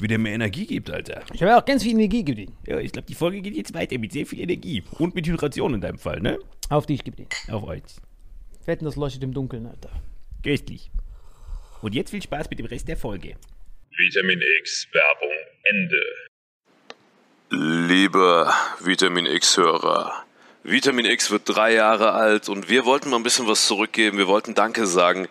wie der mir Energie gibt, Alter. Ich habe auch ganz viel Energie gegeben. Ja, ich glaube, die Folge geht jetzt weiter mit sehr viel Energie. Und mit Hydration in deinem Fall, ne? Auf dich, gib den. Auf euch. Wetten, das leuchtet im Dunkeln, Alter. Köstlich. Und jetzt viel Spaß mit dem Rest der Folge. Vitamin X Werbung Ende. Liebe Vitamin X-Hörer, Vitamin X wird drei Jahre alt und wir wollten mal ein bisschen was zurückgeben. Wir wollten Danke sagen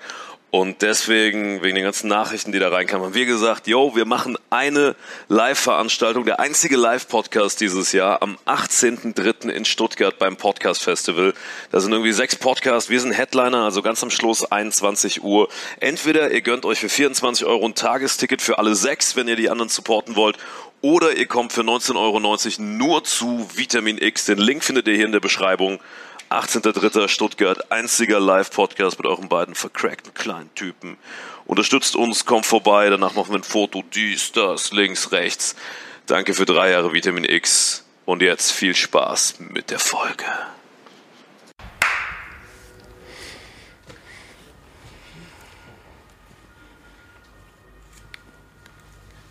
und deswegen, wegen den ganzen Nachrichten, die da reinkamen, haben wir gesagt, yo, wir machen eine Live-Veranstaltung, der einzige Live-Podcast dieses Jahr am 18.03. in Stuttgart beim Podcast Festival. Da sind irgendwie sechs Podcasts, wir sind Headliner, also ganz am Schluss 21 Uhr. Entweder ihr gönnt euch für 24 Euro ein Tagesticket für alle sechs, wenn ihr die anderen supporten wollt, oder ihr kommt für 19,90 Euro nur zu Vitamin X. Den Link findet ihr hier in der Beschreibung. 18.03. Stuttgart, einziger Live-Podcast mit euren beiden vercrackten kleinen Typen. Unterstützt uns, kommt vorbei, danach machen wir ein Foto, dies, das, links, rechts. Danke für drei Jahre Vitamin X und jetzt viel Spaß mit der Folge.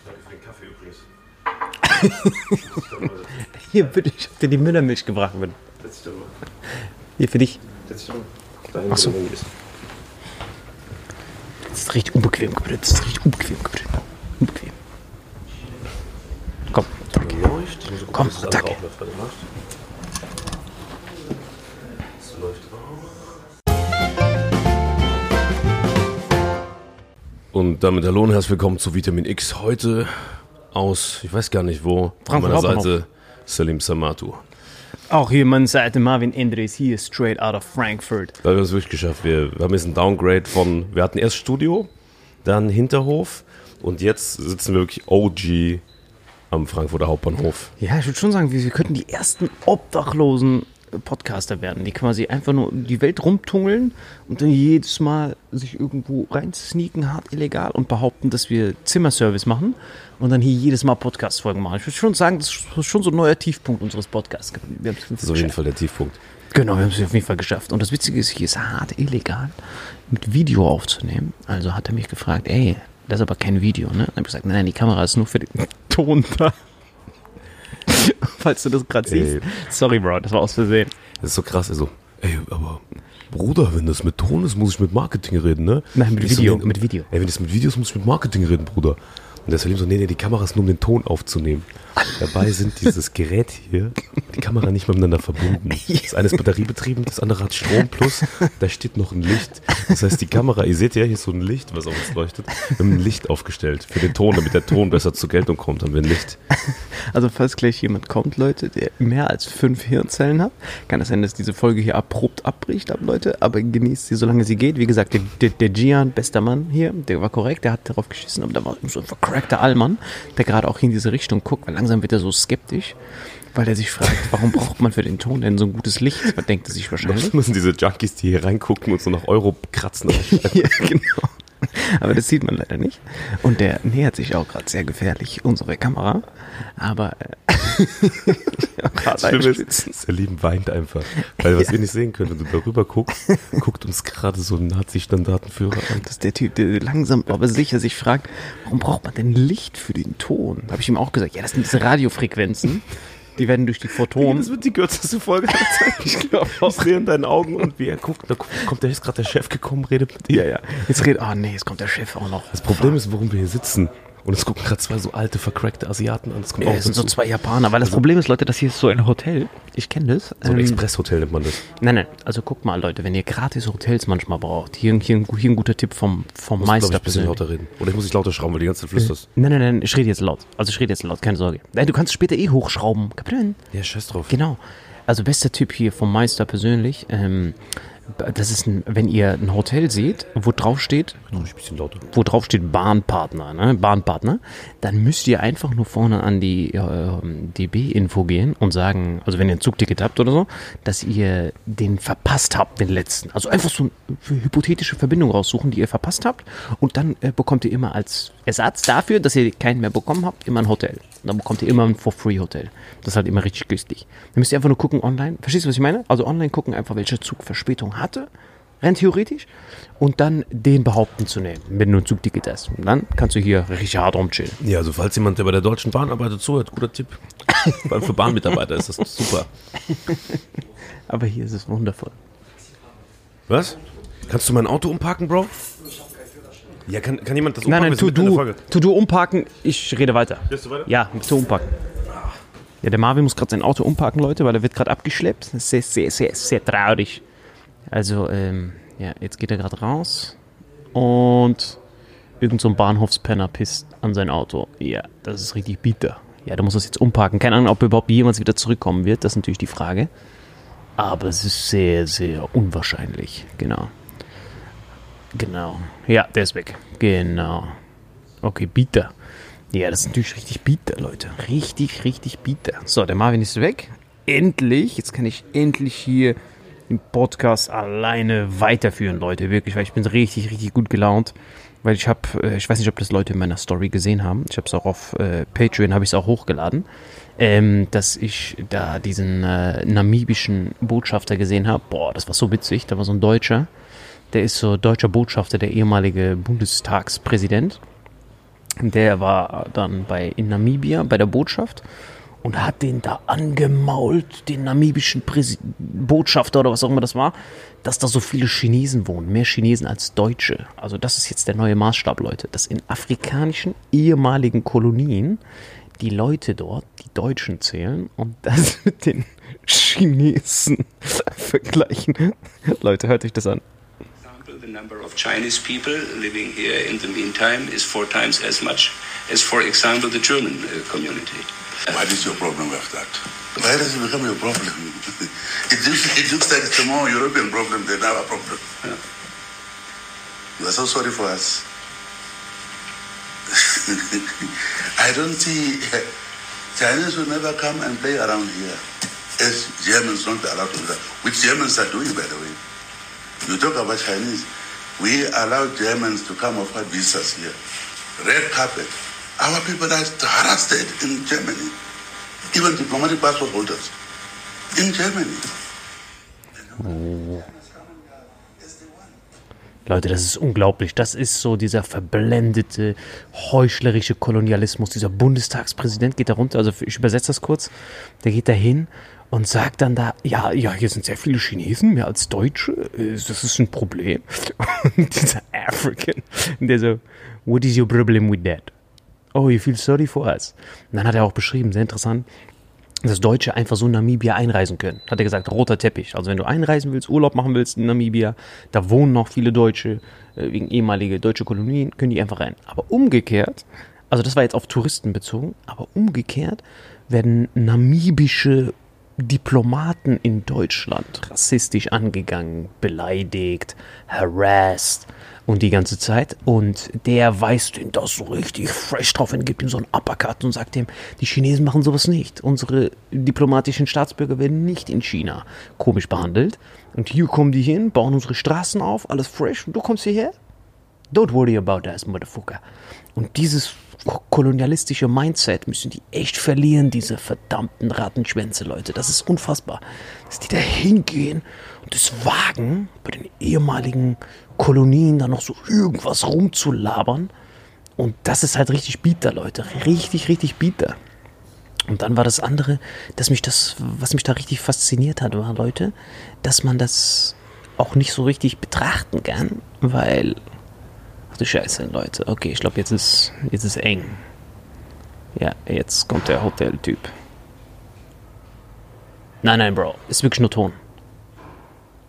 Danke für den Kaffee übrigens. Hier, bitte, ich hab dir die Müllermilch gebracht. Bitte. Hier für dich. Ach so. Das ist richtig unbequem, Gebrüder. Das ist richtig unbequem, Gebrüder. Unbequem. Komm, danke. Komm, danke. Und damit hallo und herzlich willkommen zu Vitamin X. Heute aus, ich weiß gar nicht wo, Frankfurt an meiner. Seite Salim Samatu. Auch hier meine Seite Marvin Endres, hier straight out of Frankfurt. Da haben wir es wirklich geschafft. Wir, wir haben jetzt ein Downgrade von, wir hatten erst Studio, dann Hinterhof und jetzt sitzen wir wirklich OG am Frankfurter Hauptbahnhof. Ja, ich würde schon sagen, wir, wir könnten die ersten obdachlosen Podcaster werden, die quasi einfach nur die Welt rumtungeln und dann jedes Mal sich irgendwo reinsneaken, hart illegal und behaupten, dass wir Zimmerservice machen und dann hier jedes Mal Podcast-Folgen machen. Ich würde schon sagen, das ist schon so ein neuer Tiefpunkt unseres Podcasts. Wir Das ist auf jeden Fall der Tiefpunkt. Genau, wir haben es auf jeden Fall geschafft. Und das Witzige ist, hier ist hart illegal, mit Video aufzunehmen. Also hat er mich gefragt, ey, das ist aber kein Video, ne? Dann habe ich gesagt, nein, nein, die Kamera ist nur für den Ton da. Falls du das gerade siehst. Sorry, Bro, das war aus Versehen. Das ist so krass. Also, ey, aber Bruder, wenn das mit Ton ist, muss ich mit Marketing reden, ne? Nein, mit Ich so, Video, nee, mit Video. Ey, wenn das mit Videos muss ich mit Marketing reden, Bruder. Und der Salim so, nee, nee, die Kamera ist nur um den Ton aufzunehmen. Dabei sind dieses Gerät hier, die Kamera nicht miteinander verbunden. Das eine ist batteriebetrieben, das andere hat Strom plus, da steht noch ein Licht. Das heißt, die Kamera, ihr seht ja, hier ist so ein Licht, was auf uns leuchtet. Wir haben ein Licht aufgestellt für den Ton, damit der Ton besser zur Geltung kommt, haben wir ein Licht. Also falls gleich jemand kommt, Leute, der mehr als fünf Hirnzellen hat, kann es sein, dass diese Folge hier abrupt abbricht, ab Leute, aber genießt sie, solange sie geht. Wie gesagt, der, der, der Gian, bester Mann hier, der war korrekt, der hat darauf geschissen, aber da war so ein vercrackter Allmann, der gerade auch hier in diese Richtung guckt, weil langsam wird er so skeptisch, weil er sich fragt, warum braucht man für den Ton denn so ein gutes Licht? Was denkt er sich wahrscheinlich? Das müssen diese Junkies, die hier reingucken und so nach Euro kratzen. ja, genau. Aber das sieht man leider nicht. Und der nähert sich auch gerade sehr gefährlich unserer Kamera. Aber äh, ja, Schlimm ist, Salim weint einfach. Weil was wir nicht sehen können, wenn du darüber guckst, guckt uns gerade so ein Nazi-Standartenführer an. Das ist der Typ, der langsam aber sicher sich fragt, warum braucht man denn Licht für den Ton? Habe ich ihm auch gesagt, ja, das sind diese Radiofrequenzen. Die werden durch die Photonen. Das wird die kürzeste Folge. Ich glaube Ich sehe in deinen Augen und wie er guckt, da kommt der ist gerade der Chef gekommen, redet mit dir. Ja, ja. Jetzt redet, oh nee, jetzt kommt der Chef auch noch. Das Problem ist, warum wir hier sitzen. Und es gucken gerade zwei so alte, vercrackte Asiaten an. Das kommt Ja, auch es sind so zwei Japaner, weil das Problem ist, Leute, das hier ist so ein Hotel. Ich kenne das. so ein Ähm, Expresshotel nennt man das. Nein, nein, also guckt mal, Leute, wenn ihr gratis Hotels manchmal braucht, hier, hier, ein- hier ein guter Tipp vom, vom Muss, Meister ich, ein bisschen lauter reden. Oder ich muss dich lauter schrauben, weil die ganze Zeit flüsterst. Nein, nein, nein, ich rede jetzt laut. Also ich rede jetzt laut, keine Sorge. Nein, du kannst später eh hochschrauben. Kapitän. Ja, scheiß drauf. Genau. Also bester Tipp hier vom Meister persönlich. Ähm, das ist, ein, wenn ihr ein Hotel seht, wo drauf steht, wo drauf steht Bahnpartner, ne? Bahnpartner, dann müsst ihr einfach nur vorne an die äh, DB-Info gehen und sagen, also wenn ihr ein Zugticket habt oder so, dass ihr den verpasst habt, den letzten. Also einfach so eine hypothetische Verbindung raussuchen, die ihr verpasst habt und dann äh, bekommt ihr immer als Ersatz dafür, dass ihr keinen mehr bekommen habt, immer ein Hotel. Und dann bekommt ihr immer ein For-Free-Hotel. Das ist halt immer richtig günstig. Dann müsst ihr einfach nur gucken online. Verstehst du, was ich meine? Also online gucken einfach, welcher Zug Verspätung hatte rein theoretisch, und dann den behaupten zu nehmen, wenn du ein Zugticket hast. Und dann kannst du hier richtig hart rumchillen. Ja, also falls jemand, der bei der Deutschen Bahn arbeitet, zuhört, guter Tipp. Vor allem für Bahnmitarbeiter ist das super. Aber hier ist es wundervoll. Was? Kannst du mein Auto umparken, Bro? Ja, kann, kann jemand das Nein, umparken? nein, tu Wir sind mitten in du, tu du umparken, ich rede weiter. Gehst du weiter? Ja, tu umparken. Ja, der Marvin muss gerade sein Auto umparken, Leute, weil er wird gerade abgeschleppt. Das ist sehr, sehr, sehr, sehr traurig. Also, ähm, ja, jetzt geht er gerade raus und irgend so ein Bahnhofspenner pisst an sein Auto. Ja, das ist richtig bitter. Ja, der muss das jetzt umparken. Keine Ahnung, ob er überhaupt jemals wieder zurückkommen wird. Das ist natürlich die Frage. Aber es ist sehr, sehr unwahrscheinlich. Genau. Genau. Ja, der ist weg. Genau. Okay, bitter. Ja, das ist natürlich richtig bitter, Leute. Richtig, richtig bitter. So, der Marvin ist weg. Endlich. Jetzt kann ich endlich hier den Podcast alleine weiterführen, Leute. Wirklich, weil ich bin richtig, richtig gut gelaunt. Weil ich habe, äh, ich weiß nicht, ob das Leute in meiner Story gesehen haben. Ich habe es auch auf äh, Patreon, habe ich es auch hochgeladen, ähm, dass ich da diesen äh, namibischen Botschafter gesehen habe. Boah, das war so witzig. Da war so ein Deutscher. Der ist so deutscher Botschafter, der ehemalige Bundestagspräsident. Der war dann bei in Namibia bei der Botschaft und hat den da angemault, den namibischen Präsi Botschafter oder was auch immer das war, dass da so viele Chinesen wohnen, mehr Chinesen als Deutsche. Also das ist jetzt der neue Maßstab, Leute, dass in afrikanischen ehemaligen Kolonien die Leute dort, die Deutschen zählen und das mit den Chinesen vergleichen. Leute, hört euch das an. The number of Chinese people living here in the meantime is four times as much as, for example, the German uh, community. What is your problem with that? Why does it become your problem? It looks, it looks like it's a more European problem than our problem. You are so sorry for us. I don't see Chinese will never come and play around here. As Germans not allowed to do that, which Germans are doing, by the way. You talk about Chinese. We allow Germans to come offer visas here. Red carpet. Our people are harassed in Germany. Even diplomatic passport holders in Germany. Leute, das ist unglaublich. Das ist so dieser verblendete, heuchlerische Kolonialismus. Dieser Bundestagspräsident geht da runter, also ich übersetze das kurz, der geht da hin und sagt dann da, ja, ja, hier sind sehr viele Chinesen, mehr als Deutsche, äh, das ist ein Problem. Und dieser African, der so, what is your problem with that? Oh, you feel sorry for us. Und dann hat er auch beschrieben, sehr interessant, dass Deutsche einfach so in Namibia einreisen können. Hat er gesagt, roter Teppich. Also wenn du einreisen willst, Urlaub machen willst in Namibia, da wohnen noch viele Deutsche, äh, wegen ehemalige deutsche Kolonien, können die einfach rein. Aber umgekehrt, also das war jetzt auf Touristen bezogen, aber umgekehrt werden namibische Diplomaten in Deutschland rassistisch angegangen, beleidigt, harassed und die ganze Zeit. Und der weist ihn das so richtig fresh drauf und gibt ihm so einen Uppercut und sagt ihm, die Chinesen machen sowas nicht. Unsere diplomatischen Staatsbürger werden nicht in China komisch behandelt. Und hier kommen die hin, bauen unsere Straßen auf, alles fresh. Und du kommst hierher? Don't worry about that, motherfucker. Und dieses kolonialistische Mindset müssen die echt verlieren, diese verdammten Rattenschwänze, Leute. Das ist unfassbar. Dass die da hingehen und es wagen, bei den ehemaligen Kolonien da noch so irgendwas rumzulabern. Und das ist halt richtig bitter, Leute. Richtig, richtig bitter. Und dann war das andere, dass mich das, was mich da richtig fasziniert hat, war, Leute, dass man das auch nicht so richtig betrachten kann, weil du Scheiße, Leute. Okay, ich glaube, jetzt ist, jetzt ist eng. Ja, jetzt kommt der Hoteltyp. Nein, nein, Bro. Ist wirklich nur Ton.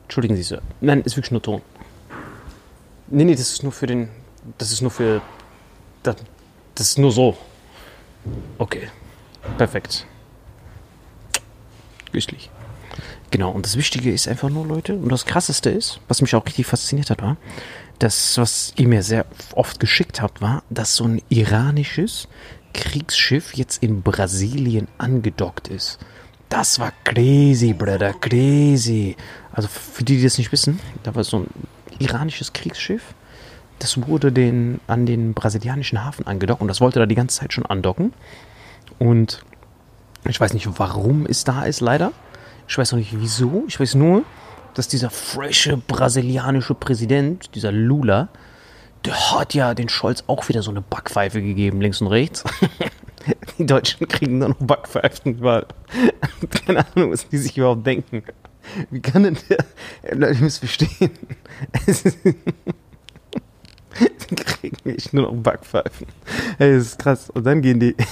Entschuldigen Sie, Sir. Nein, ist wirklich nur Ton. Nee, nee, das ist nur für den. Das ist nur für. Das, das ist nur so. Okay. Perfekt. Güstlich. Genau, und das Wichtige ist einfach nur, Leute, und das Krasseste ist, was mich auch richtig fasziniert hat, war, das, was ihr mir sehr oft geschickt habt, war, dass so ein iranisches Kriegsschiff jetzt in Brasilien angedockt ist. Das war crazy, Brother, crazy. Also für die, die das nicht wissen, da war so ein iranisches Kriegsschiff. Das wurde den, an den brasilianischen Hafen angedockt und das wollte da die ganze Zeit schon andocken. Und ich weiß nicht, warum es da ist, leider. Ich weiß auch nicht wieso. Ich weiß nur, dass dieser frische brasilianische Präsident, dieser Lula, der hat ja den Scholz auch wieder so eine Backpfeife gegeben, links und rechts. Die Deutschen kriegen nur noch Backpfeifen überall. Keine Ahnung, was die sich überhaupt denken. Wie kann denn der. Leute, ihr müsst verstehen. die kriegen echt nur noch Backpfeifen. Ey, das ist krass. Und dann gehen die.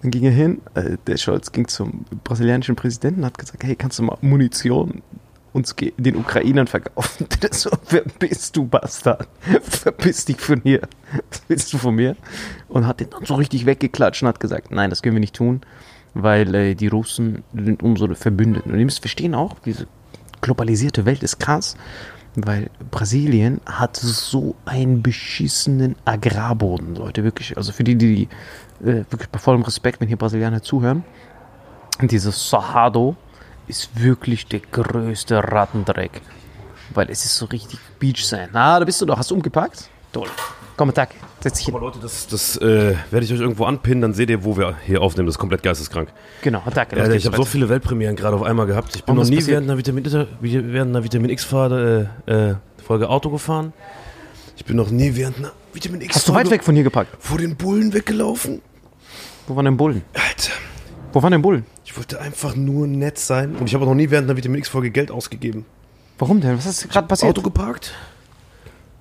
Dann ging er hin, äh, der Scholz ging zum brasilianischen Präsidenten und hat gesagt, hey, kannst du mal Munition uns den Ukrainern verkaufen? Der so, wer bist du, Bastard? Verpiss dich von hier. Was willst du von mir? Und hat den dann so richtig weggeklatscht und hat gesagt, nein, das können wir nicht tun, weil äh, die Russen sind unsere Verbündeten. Und ihr müsst verstehen auch, diese globalisierte Welt ist krass, weil Brasilien hat so einen beschissenen Agrarboden, Leute, wirklich. Also für die, die äh, wirklich bei vollem Respekt, wenn hier Brasilianer zuhören, dieses Cerrado ist wirklich der größte Rattendreck. Weil es ist so richtig Beach sein. Ah, da bist du doch. Hast du umgepackt? Toll. Komm, Tag. Setz dich hin. Aber Leute, das, das äh, werde ich euch irgendwo anpinnen, dann seht ihr, wo wir hier aufnehmen. Das ist komplett geisteskrank. Genau, Tag. Ja, ich habe so viele Weltpremieren gerade auf einmal gehabt. Ich bin noch nie passiert? während einer Vitamin, während einer Vitamin X-Folge äh, Folge Auto gefahren. Ich bin noch nie während einer Vitamin X Hast du weit weg von hier gepackt? vor den Bullen weggelaufen. Wo waren denn Bullen? Alter, Wo waren denn Bullen? ich wollte einfach nur nett sein. Und ich habe noch nie während einer Vitamin X-Folge Geld ausgegeben. Warum denn? Was ist gerade passiert? Auto geparkt.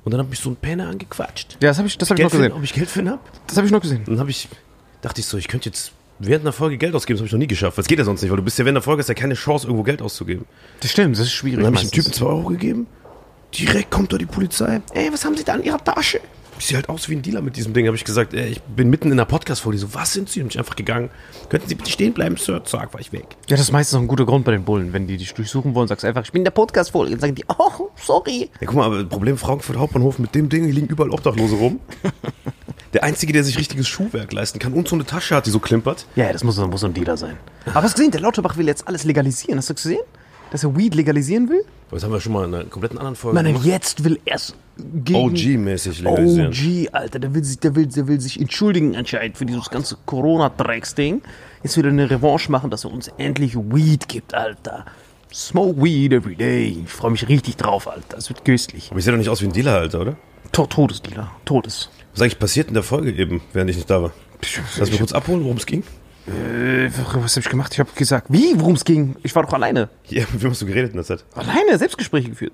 Und dann hat mich so ein Penner angequatscht. Ja, das habe ich, das hab ich noch Geld für, gesehen. ob ich Geld für ihn habe? Das habe ich noch gesehen. Dann habe ich, dachte ich so, ich könnte jetzt während einer Folge Geld ausgeben. Das habe ich noch nie geschafft. Das geht ja sonst nicht, weil du bist ja während der Folge hast ja keine Chance, irgendwo Geld auszugeben. Das stimmt, das ist schwierig. Dann habe ich dem meistens. Typen 2 Euro gegeben. Direkt kommt da die Polizei. Ey, was haben Sie da in Ihrer Tasche? Ich sehe halt aus wie ein Dealer mit diesem Ding. Habe ich gesagt, ey, ich bin mitten in einer Podcast-Folge. Die So, was sind Sie? Und ich einfach gegangen. Könnten Sie bitte stehen bleiben, Sir? Zack, war ich weg. Ja, das ist meistens auch ein guter Grund bei den Bullen. Wenn die dich durchsuchen wollen, sagst du einfach, ich bin in der Podcast-Folge. Dann sagen die, oh, sorry. Ja, guck mal, aber Problem Frankfurt Hauptbahnhof mit dem Ding, hier liegen überall Obdachlose rum. Der Einzige, der sich richtiges Schuhwerk leisten kann und so eine Tasche hat, die so klimpert. Ja, ja, das muss, muss ein Dealer sein. Aber hast du gesehen, der Lauterbach will jetzt alles legalisieren. Hast du gesehen? Dass er Weed legalisieren will? Das haben wir schon mal in einer kompletten anderen Folge Nein, nein, jetzt will er es gegen... OG-mäßig legalisieren. OG, Alter, der will, sich, der, will, der will sich entschuldigen anscheinend für dieses ganze Corona-Drecks-Ding. Jetzt will er eine Revanche machen, dass er uns endlich Weed gibt, Alter. Smoke Weed every day. Ich freue mich richtig drauf, Alter. Es wird köstlich. Aber ich sehe doch nicht aus wie ein Dealer, Alter, oder? To Todesdealer. Todes. Was ist eigentlich passiert in der Folge eben, während ich nicht da war? Lass mich kurz abholen, worum es ging. Äh, was habe ich gemacht? Ich habe gesagt, wie, worum es ging? Ich war doch alleine. Ja, mit wem hast du geredet in der Zeit? Alleine, Selbstgespräche geführt.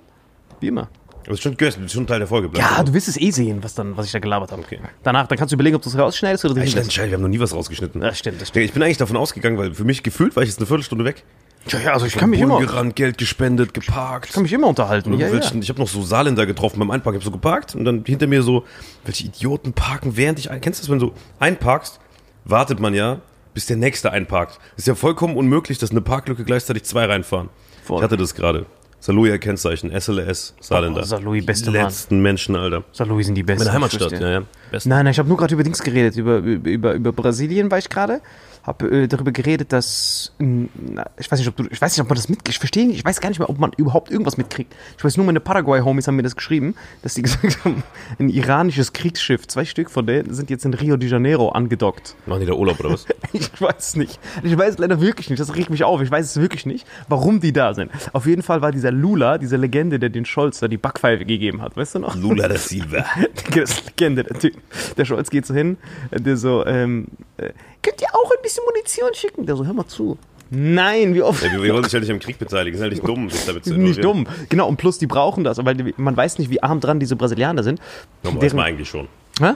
Wie immer. Aber das ist schon gehört, schon Teil der Folge. Bleib Ja, du wirst es eh sehen, was, dann, was ich da gelabert habe. Okay. Danach, dann kannst du überlegen, ob du es rausschneidest oder lässt. scheiße, wir haben noch nie was rausgeschnitten. Ja, stimmt, das stimmt. Ich bin eigentlich davon ausgegangen, weil für mich gefühlt war ich jetzt eine Viertelstunde weg. Ja, ja, also ich kann mich immer, gerannt, Geld gespendet, geparkt. ich kann mich immer unterhalten. Ja, ja. Welchen- Ich habe noch so Saarländer getroffen beim Einparken. Ich habe so geparkt und dann hinter mir so, welche Idioten parken, während ich ein. Kennst du das, wenn du einparkst, wartet man ja, bis der nächste einparkt. Ist ja vollkommen unmöglich, dass eine Parklücke gleichzeitig zwei reinfahren. Voll. Ich hatte das gerade. Saloya Kennzeichen, SLS, Saarländer. Oh, Saarlouis, beste Die Mann. letzten Menschen, Alter. St. Louis sind die besten. Meine Heimatstadt, ja, ja. Besten. Nein, nein, ich habe nur gerade über Dings geredet, über, über, über, über Brasilien war ich gerade. Habe äh, darüber geredet, dass ähm, ich weiß nicht, ob du, ich weiß nicht, ob man das mitkriegt. Ich verstehe nicht, ich weiß gar nicht mehr, ob man überhaupt irgendwas mitkriegt. Ich weiß nur, meine Paraguay-Homies haben mir das geschrieben, dass die gesagt haben, ein iranisches Kriegsschiff, zwei Stück von denen sind jetzt in Rio de Janeiro angedockt. Machen die da Urlaub oder was? Ich weiß nicht. Ich weiß leider wirklich nicht. Das regt mich auf. Ich weiß es wirklich nicht, warum die da sind. Auf jeden Fall war dieser Lula, diese Legende, der den Scholz da die Backpfeife gegeben hat. Weißt du noch? Lula da Silva. Das ist Legende, der Typ. Der Scholz geht so hin, der so, ähm, äh, könnt ihr auch ein bisschen Munition schicken? Der so, hör mal zu. Nein, wie oft? Ja, wir, wollen sich ja nicht am Krieg beteiligen. Ist ja nicht dumm, sich damit zu nicht dumm. Genau, und plus die brauchen das, weil die, man weiß nicht, wie arm dran diese Brasilianer sind. Ja, weiß Deren- man eigentlich schon. Hä?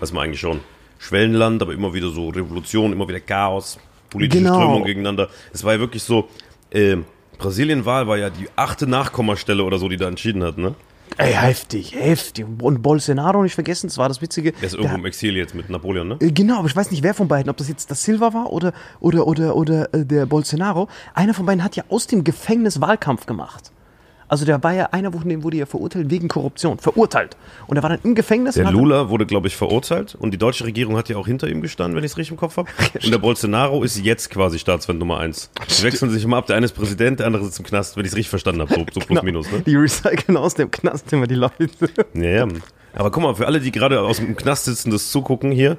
Weiß man eigentlich schon. Schwellenland, aber immer wieder so Revolution, immer wieder Chaos, politische Genau. Strömung gegeneinander. Es war ja wirklich so, äh, Brasilien-Wahl war ja die achte Nachkommastelle oder so, die da entschieden hat, ne? Ey, heftig, heftig. Und Bolsonaro nicht vergessen, das war das Witzige. Der ist irgendwo im Exil jetzt mit Napoleon, ne? Äh, Genau, aber ich weiß nicht, wer von beiden, ob das jetzt das Silva war oder, oder, oder, oder äh, der Bolsonaro. Einer von beiden hat ja aus dem Gefängnis Wahlkampf gemacht. Also der war ja, einer von denen wurde ja verurteilt wegen Korruption. Verurteilt. Und er war dann im Gefängnis. Der Lula wurde, glaube ich, verurteilt und die deutsche Regierung hat ja auch hinter ihm gestanden, wenn ich es richtig im Kopf habe. Und der Bolsonaro ist jetzt quasi Staatsfeind Nummer eins. Die wechseln sich immer ab. Der eine ist Präsident, der andere sitzt im Knast, wenn ich es richtig verstanden habe. So, so plus Genau. minus, ne? Die recyceln aus dem Knast immer die Leute. Ja, ja. Aber guck mal, für alle, die gerade aus dem Knast sitzen, das zugucken hier,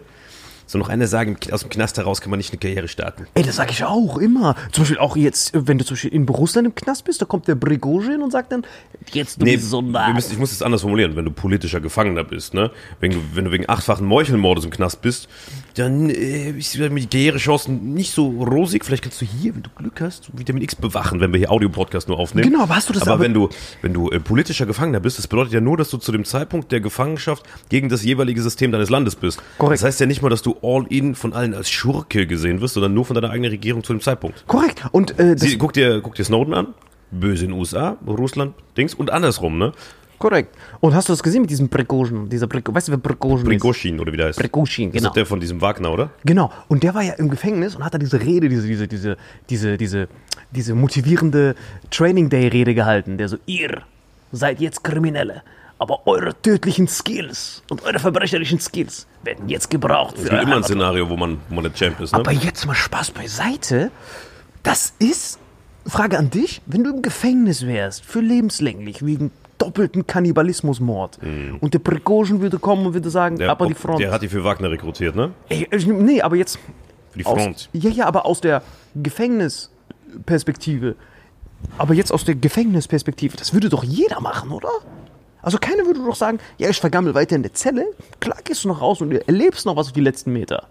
so noch eine sagen, aus dem Knast heraus kann man nicht eine Karriere starten. Ey, das sag ich auch immer. Zum Beispiel auch jetzt, wenn du zum Beispiel in Russland im Knast bist, da kommt der Brigozhin und sagt dann, jetzt du Nee, bist so nah. müssen, ich muss es anders formulieren, wenn du politischer Gefangener bist, ne? Wenn du, wenn du wegen achtfachen Meuchelmordes im Knast bist, dann äh, ist die Karrierechancen nicht so rosig. Vielleicht kannst du hier, wenn du Glück hast, Vitamin X bewachen, wenn wir hier Audio-Podcast nur aufnehmen. Genau, aber hast du das aber aber- wenn du, wenn du äh, politischer Gefangener bist, das bedeutet ja nur, dass du zu dem Zeitpunkt der Gefangenschaft gegen das jeweilige System deines Landes bist. Korrekt. Das heißt ja nicht mal, dass du all in von allen als Schurke gesehen wirst, sondern nur von deiner eigenen Regierung zu dem Zeitpunkt. Korrekt. Und äh, Sie, guck, dir, guck dir Snowden an, böse in den USA, Russland, Dings und andersrum, ne? Korrekt. Und hast du das gesehen mit diesem Prigozhin? Dieser Prigozhin, weißt du, wer Prigozhin ist? Prigoshin oder wie der heißt. Prigozhin, Das genau. ist der von diesem Wagner, oder? Genau. Und der war ja im Gefängnis und hat da diese Rede, diese, diese, diese, diese, diese, diese motivierende Training Day Rede gehalten. Der so, ihr seid jetzt Kriminelle, aber eure tödlichen Skills und eure verbrecherischen Skills werden jetzt gebraucht Es für gibt euer immer ein. Szenario, wo man, wo man der Champ ist, ne? Aber jetzt mal Spaß beiseite. Das ist Frage an dich, wenn du im Gefängnis wärst, für lebenslänglich, wegen doppelten Kannibalismusmord und der Prigozhin würde kommen und würde sagen, Der, aber die Front. der hat die für Wagner rekrutiert, ne? Ey, ich- nee, aber jetzt Für die aus, Front. ja, ja, aber aus der Gefängnisperspektive. Aber jetzt aus der Gefängnisperspektive, das würde doch jeder machen, oder? Also keiner würde doch sagen, ja, ich vergammel weiter in der Zelle. Klar gehst du noch raus und erlebst noch was auf die letzten Meter.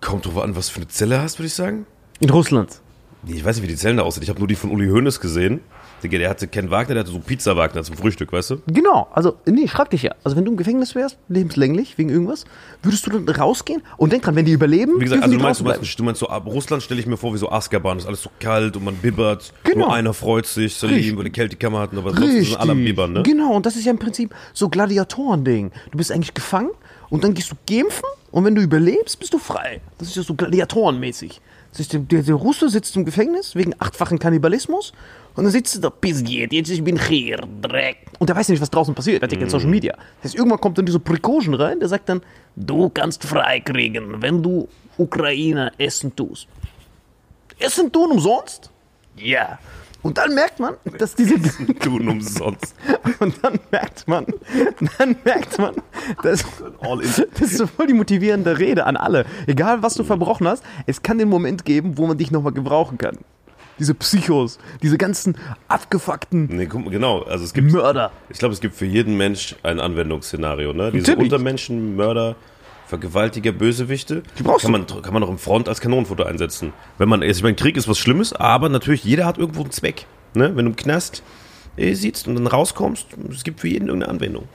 Kommt drauf an, was für eine Zelle hast, würde ich sagen. In Russland. Nee, Ich weiß nicht, wie die Zellen da aussehen. Ich habe nur die von Uli Hoeneß gesehen. Der hatte Ken Wagner, der hatte so Pizza Wagner zum Frühstück, weißt du? Genau, also, nee, ich frag dich ja. Also, wenn du im Gefängnis wärst, lebenslänglich, wegen irgendwas, würdest du dann rausgehen? Und denk dran, wenn die überleben, Wie gesagt, also du meinst, du meinst, du meinst so, ab Russland stelle ich mir vor wie so Azkaban, ist alles so kalt und man bibbert. Genau. Nur einer freut sich, Salim, Richtig. weil die Kältekammer hatten, aber sonst sind alle am bibbern, ne? Genau, und das ist ja im Prinzip so Gladiatoren-Ding. Du bist eigentlich gefangen und dann gehst du kämpfen und wenn du überlebst, bist du frei. Das ist ja so Gladiatorenmäßig. Der, der, Russe sitzt im Gefängnis wegen achtfachen Kannibalismus und dann sitzt er da, bis jetzt, jetzt ich bin hier, Dreck. Und der weiß nicht, was draußen passiert, der hat ja kein Social Media. Das heißt, irgendwann kommt dann dieser Prigozhin rein, der sagt dann, du kannst frei kriegen, wenn du Ukrainer Essen tust. Essen tun umsonst? Ja. Und dann merkt man, dass diese Tun umsonst. und dann merkt man, dann merkt man, dass, das ist so voll die motivierende Rede an alle. Egal, was du verbrochen hast, es kann den Moment geben, wo man dich nochmal gebrauchen kann. Diese Psychos, diese ganzen abgefuckten Nee, guck mal, genau. Also es gibt, Mörder. ich glaube, es gibt für jeden Mensch ein Anwendungsszenario, ne? Diese Natürlich. Untermenschen, Mörder, Vergewaltiger, Bösewichte, brauchst kann man, kann man auch im Front als Kanonenfutter einsetzen. Wenn man, ich meine, Krieg ist was Schlimmes, aber natürlich, jeder hat irgendwo einen Zweck. Ne? Wenn du im Knast äh, sitzt und dann rauskommst, es gibt für jeden irgendeine Anwendung.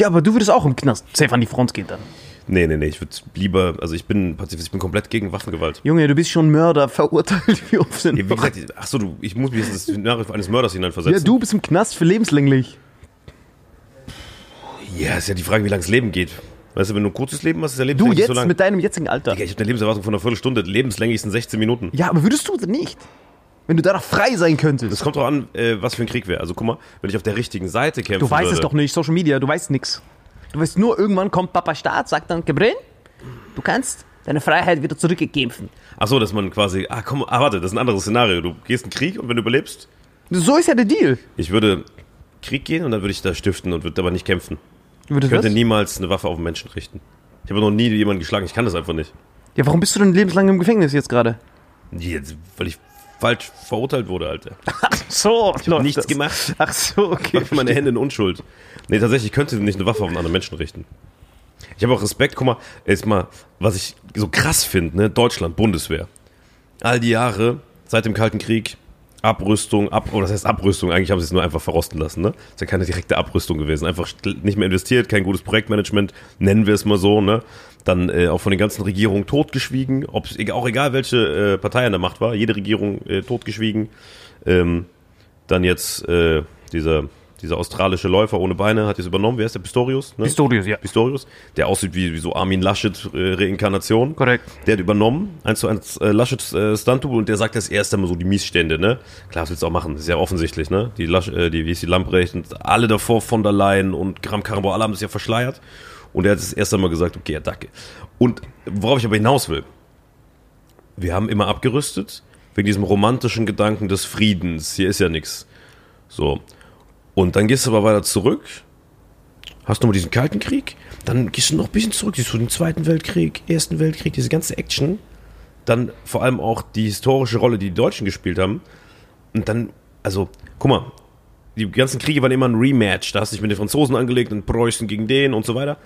Ja, aber du würdest auch im Knast safe an die Front gehen dann. Nee, nee, nee, ich würde lieber, also ich bin Pazifist, ich bin komplett gegen Waffengewalt. Junge, du bist schon Mörder, verurteilt. Wie oft sind Ja, wie gesagt, ach so, du, ich muss mich jetzt in das Szenario eines Mörders ja, hineinversetzen. du bist im Knast für lebenslänglich. Ja, ist ja die Frage, wie lange das Leben geht. Weißt du, wenn du ein kurzes Leben hast, ist ja Du lebenslänglich jetzt so lang. mit deinem jetzigen Alter. Digga, ich habe eine Lebenserwartung von einer Viertelstunde, lebenslänglich sind 16 Minuten. Ja, aber würdest du denn nicht? Wenn du danach frei sein könntest. Das kommt doch an, äh, was für ein Krieg wäre. Also guck mal, wenn ich auf der richtigen Seite kämpfe. Du weißt würde, es doch nicht, Social Media, du weißt nix. Du weißt nur, irgendwann kommt Papa Staat, sagt dann, Gebrin, du kannst deine Freiheit wieder zurückkämpfen. Ach so, dass man quasi, ah komm, ah warte, das ist ein anderes Szenario. Du gehst in den Krieg und wenn du überlebst, So ist ja der Deal. ich würde Krieg gehen und dann würde ich da stiften und würde aber nicht kämpfen. Ich könnte was? niemals eine Waffe auf einen Menschen richten. Ich habe noch nie jemanden geschlagen, ich kann das einfach nicht. Ja, warum bist du denn lebenslang im Gefängnis jetzt gerade? Jetzt, weil ich falsch verurteilt wurde, Alter. So, ich hab nichts gemacht. Ach so, okay. Ich meine Hände in Unschuld. Nee, tatsächlich, ich könnte nicht eine Waffe auf einen anderen Menschen richten. Ich habe auch Respekt, guck mal, jetzt mal, was ich so krass finde, ne, Deutschland, Bundeswehr. All die Jahre, seit dem Kalten Krieg, Abrüstung, ab, oder das heißt Abrüstung, eigentlich haben sie es nur einfach verrosten lassen, ne? Ist ja keine direkte Abrüstung gewesen. Einfach nicht mehr investiert, kein gutes Projektmanagement, nennen wir es mal so, ne? Dann äh, auch von den ganzen Regierungen totgeschwiegen, ob auch egal welche äh, Partei an der Macht war, jede Regierung äh, totgeschwiegen. Ähm, dann jetzt äh, dieser, dieser australische Läufer ohne Beine hat jetzt übernommen. Wer ist der? Pistorius? Ne? Pistorius, ja. Pistorius, der aussieht wie, wie so Armin Laschet äh, Reinkarnation. Korrekt. Der hat übernommen, eins zu eins äh, Laschets äh, Stunt-Double und der sagt das erste Mal so die Missstände, ne? Klar, das willst du auch machen, das ist ja offensichtlich, ne? Die, Lasch, äh, die wie ist die Lamprecht und alle davor von der Leyen und Kram Karrenbauer, alle haben das ja verschleiert. Und er hat das erste Mal gesagt, okay, ja, danke. Und worauf ich aber hinaus will, wir haben immer abgerüstet, wegen diesem romantischen Gedanken des Friedens. Hier ist ja nichts. So. Und dann gehst du aber weiter zurück, hast nochmal diesen Kalten Krieg, dann gehst du noch ein bisschen zurück, siehst du den Zweiten Weltkrieg, Ersten Weltkrieg, diese ganze Action, dann vor allem auch die historische Rolle, die die Deutschen gespielt haben. Und dann, also, guck mal, die ganzen Kriege waren immer ein Rematch. Da hast du dich mit den Franzosen angelegt und Preußen gegen den und so weiter.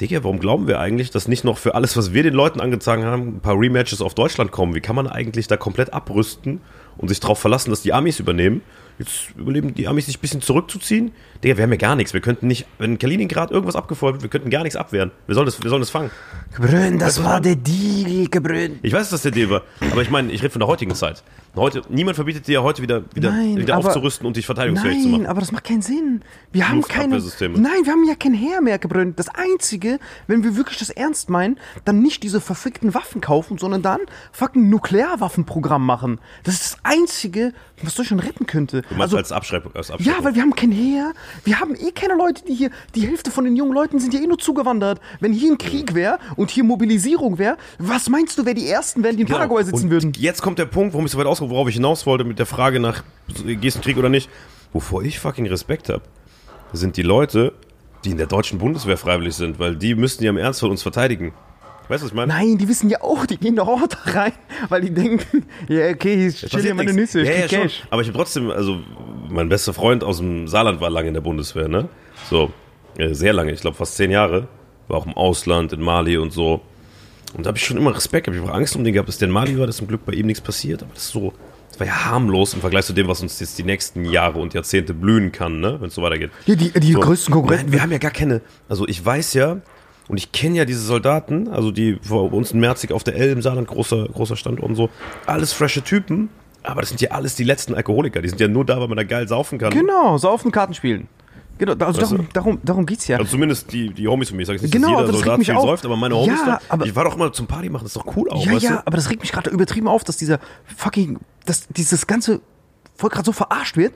Digga, warum glauben wir eigentlich, dass nicht noch für alles, was wir den Leuten angezogen haben, ein paar Rematches auf Deutschland kommen? Wie kann man eigentlich da komplett abrüsten und sich darauf verlassen, dass die Amis übernehmen? Jetzt überleben die Amis sich ein bisschen zurückzuziehen. Digga, wir haben ja gar nichts. Wir könnten nicht, wenn Kaliningrad irgendwas abgefeuert wird, wir könnten gar nichts abwehren. Wir sollen das, wir sollen das fangen. Gebrünn, das war der Deal, Gebrünn. Ich weiß, dass das der Deal war, aber ich meine, ich rede von der heutigen Zeit. Heute, niemand verbietet dir ja heute wieder, wieder, Nein, wieder aber- aufzurüsten und dich verteidigungsfähig zu Nein, machen. aber das macht keinen Sinn. Wir haben keine. Nein, wir haben ja kein Heer mehr gebrünnt. Das Einzige, wenn wir wirklich das ernst meinen, dann nicht diese verfickten Waffen kaufen, sondern dann fucking Nuklearwaffenprogramm machen. Das ist das Einzige, was Deutschland retten könnte. Du meinst Also, als Abschreibung. Als ja, Abschreibung. weil wir haben kein Heer. Wir haben eh keine Leute, die hier. Die Hälfte von den jungen Leuten sind ja eh nur zugewandert. Wenn hier ein Krieg wäre und hier Mobilisierung wäre, was meinst du, wer die Ersten wären, die in Genau. Paraguay sitzen und würden? Jetzt kommt der Punkt, warum ich so weit ausrufe, worauf ich hinaus wollte, mit der Frage nach, gehst du in Krieg oder nicht. Wovor ich fucking Respekt habe, sind die Leute, die in der deutschen Bundeswehr freiwillig sind, weil die müssten ja im Ernstfall uns verteidigen. Weißt du, was ich meine? Nein, die wissen ja auch, die gehen doch auch da rein, weil die denken, ja, okay, ich chill hier meine. Nüsse, ich ja, ja, schon. Cash. Aber ich habe trotzdem, also mein bester Freund aus dem Saarland war lange in der Bundeswehr, ne? So, äh, sehr lange, ich glaube fast zehn Jahre. War auch im Ausland, in Mali und so. Und da habe ich schon immer Respekt, habe ich auch Angst um den gehabt, dass der in Mali war, dass zum Glück bei ihm nichts passiert. Aber das ist so, das war ja harmlos im Vergleich zu dem, was uns jetzt die nächsten Jahre und Jahrzehnte blühen kann, ne? Wenn es so weitergeht. Ja, die, die So. größten Konkurrenten. Nein, wir haben ja gar keine. Also ich weiß ja, und ich kenne ja diese Soldaten, also die vor uns in Merzig auf der L im Saarland, großer, großer Standort und so, alles frische Typen, aber das sind ja alles die letzten Alkoholiker. Die sind ja nur da, weil man da geil saufen kann. Genau, saufen, Karten spielen. Genau, also Weißt darum, darum, darum geht's ja. Also zumindest die, die Homies von mir. Ich sage jetzt nicht, Genau, dass jeder das Soldat viel auf. säuft, aber meine Homies Ja, da, aber- ich war doch immer zum Party machen, das ist doch cool auch, ja, weißt ja, du? aber das regt mich gerade übertrieben auf, dass dieser fucking, dass dieses ganze Volk gerade so verarscht wird.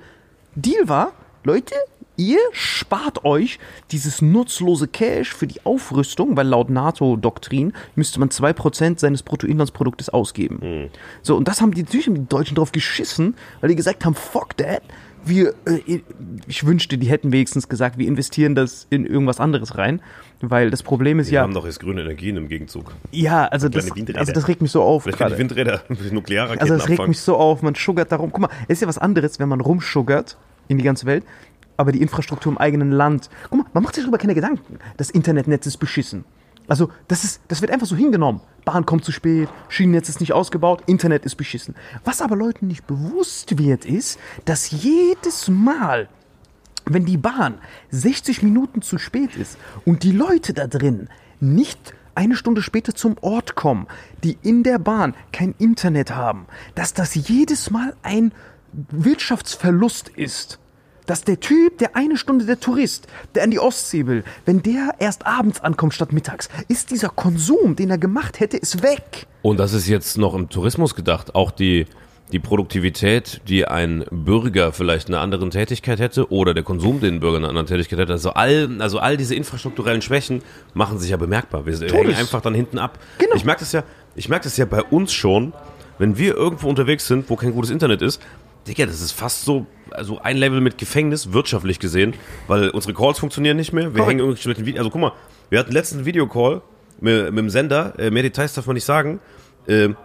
Deal war, Leute, ihr spart euch dieses nutzlose Cash für die Aufrüstung, weil laut NATO-Doktrin müsste man 2% seines Bruttoinlandsproduktes ausgeben. Hm. So, und das haben die, natürlich haben die Deutschen drauf geschissen, weil die gesagt haben, fuck that. Wir, äh, ich wünschte, die hätten wenigstens gesagt, wir investieren das in irgendwas anderes rein, weil das Problem ist Wir ja, haben doch jetzt grüne Energien im Gegenzug. ja, also das, also das regt mich so auf. Vielleicht können die gerade. Windräder Nuklearraketen Also das regt abfangen. mich so auf, man sugert darum. Guck mal, es ist ja was anderes, wenn man rumsugert in die ganze Welt, aber die Infrastruktur im eigenen Land. Guck mal, man macht sich darüber keine Gedanken. Das Internetnetz ist beschissen. Also das, ist, das wird einfach so hingenommen. Bahn kommt zu spät, Schienennetz ist nicht ausgebaut, Internet ist beschissen. Was aber Leuten nicht bewusst wird, ist, dass jedes Mal, wenn die Bahn 60 Minuten zu spät ist und die Leute da drin nicht eine Stunde später zum Ort kommen, die in der Bahn kein Internet haben, dass das jedes Mal ein Wirtschaftsverlust ist. Dass der Typ, der eine Stunde der Tourist, der an die Ostsee will, wenn der erst abends ankommt statt mittags, ist dieser Konsum, den er gemacht hätte, ist weg. Und das ist jetzt noch im Tourismus gedacht. Auch die, die Produktivität, die ein Bürger vielleicht in einer anderen Tätigkeit hätte oder der Konsum, den ein Bürger in einer anderen Tätigkeit hätte. Also all, also all diese infrastrukturellen Schwächen machen sich ja bemerkbar. Wir hängen einfach dann hinten ab. Genau. Ich merke das ja, ich merke das ja bei uns schon, wenn wir irgendwo unterwegs sind, wo kein gutes Internet ist. Digga, das ist fast so, also ein Level mit Gefängnis, wirtschaftlich gesehen, weil unsere Calls funktionieren nicht mehr. Wir Korrekt. hängen irgendwie mit den Videos. Also guck mal, wir hatten letztens einen Videocall mit, mit dem Sender, äh, mehr Details darf man nicht sagen. Ähm,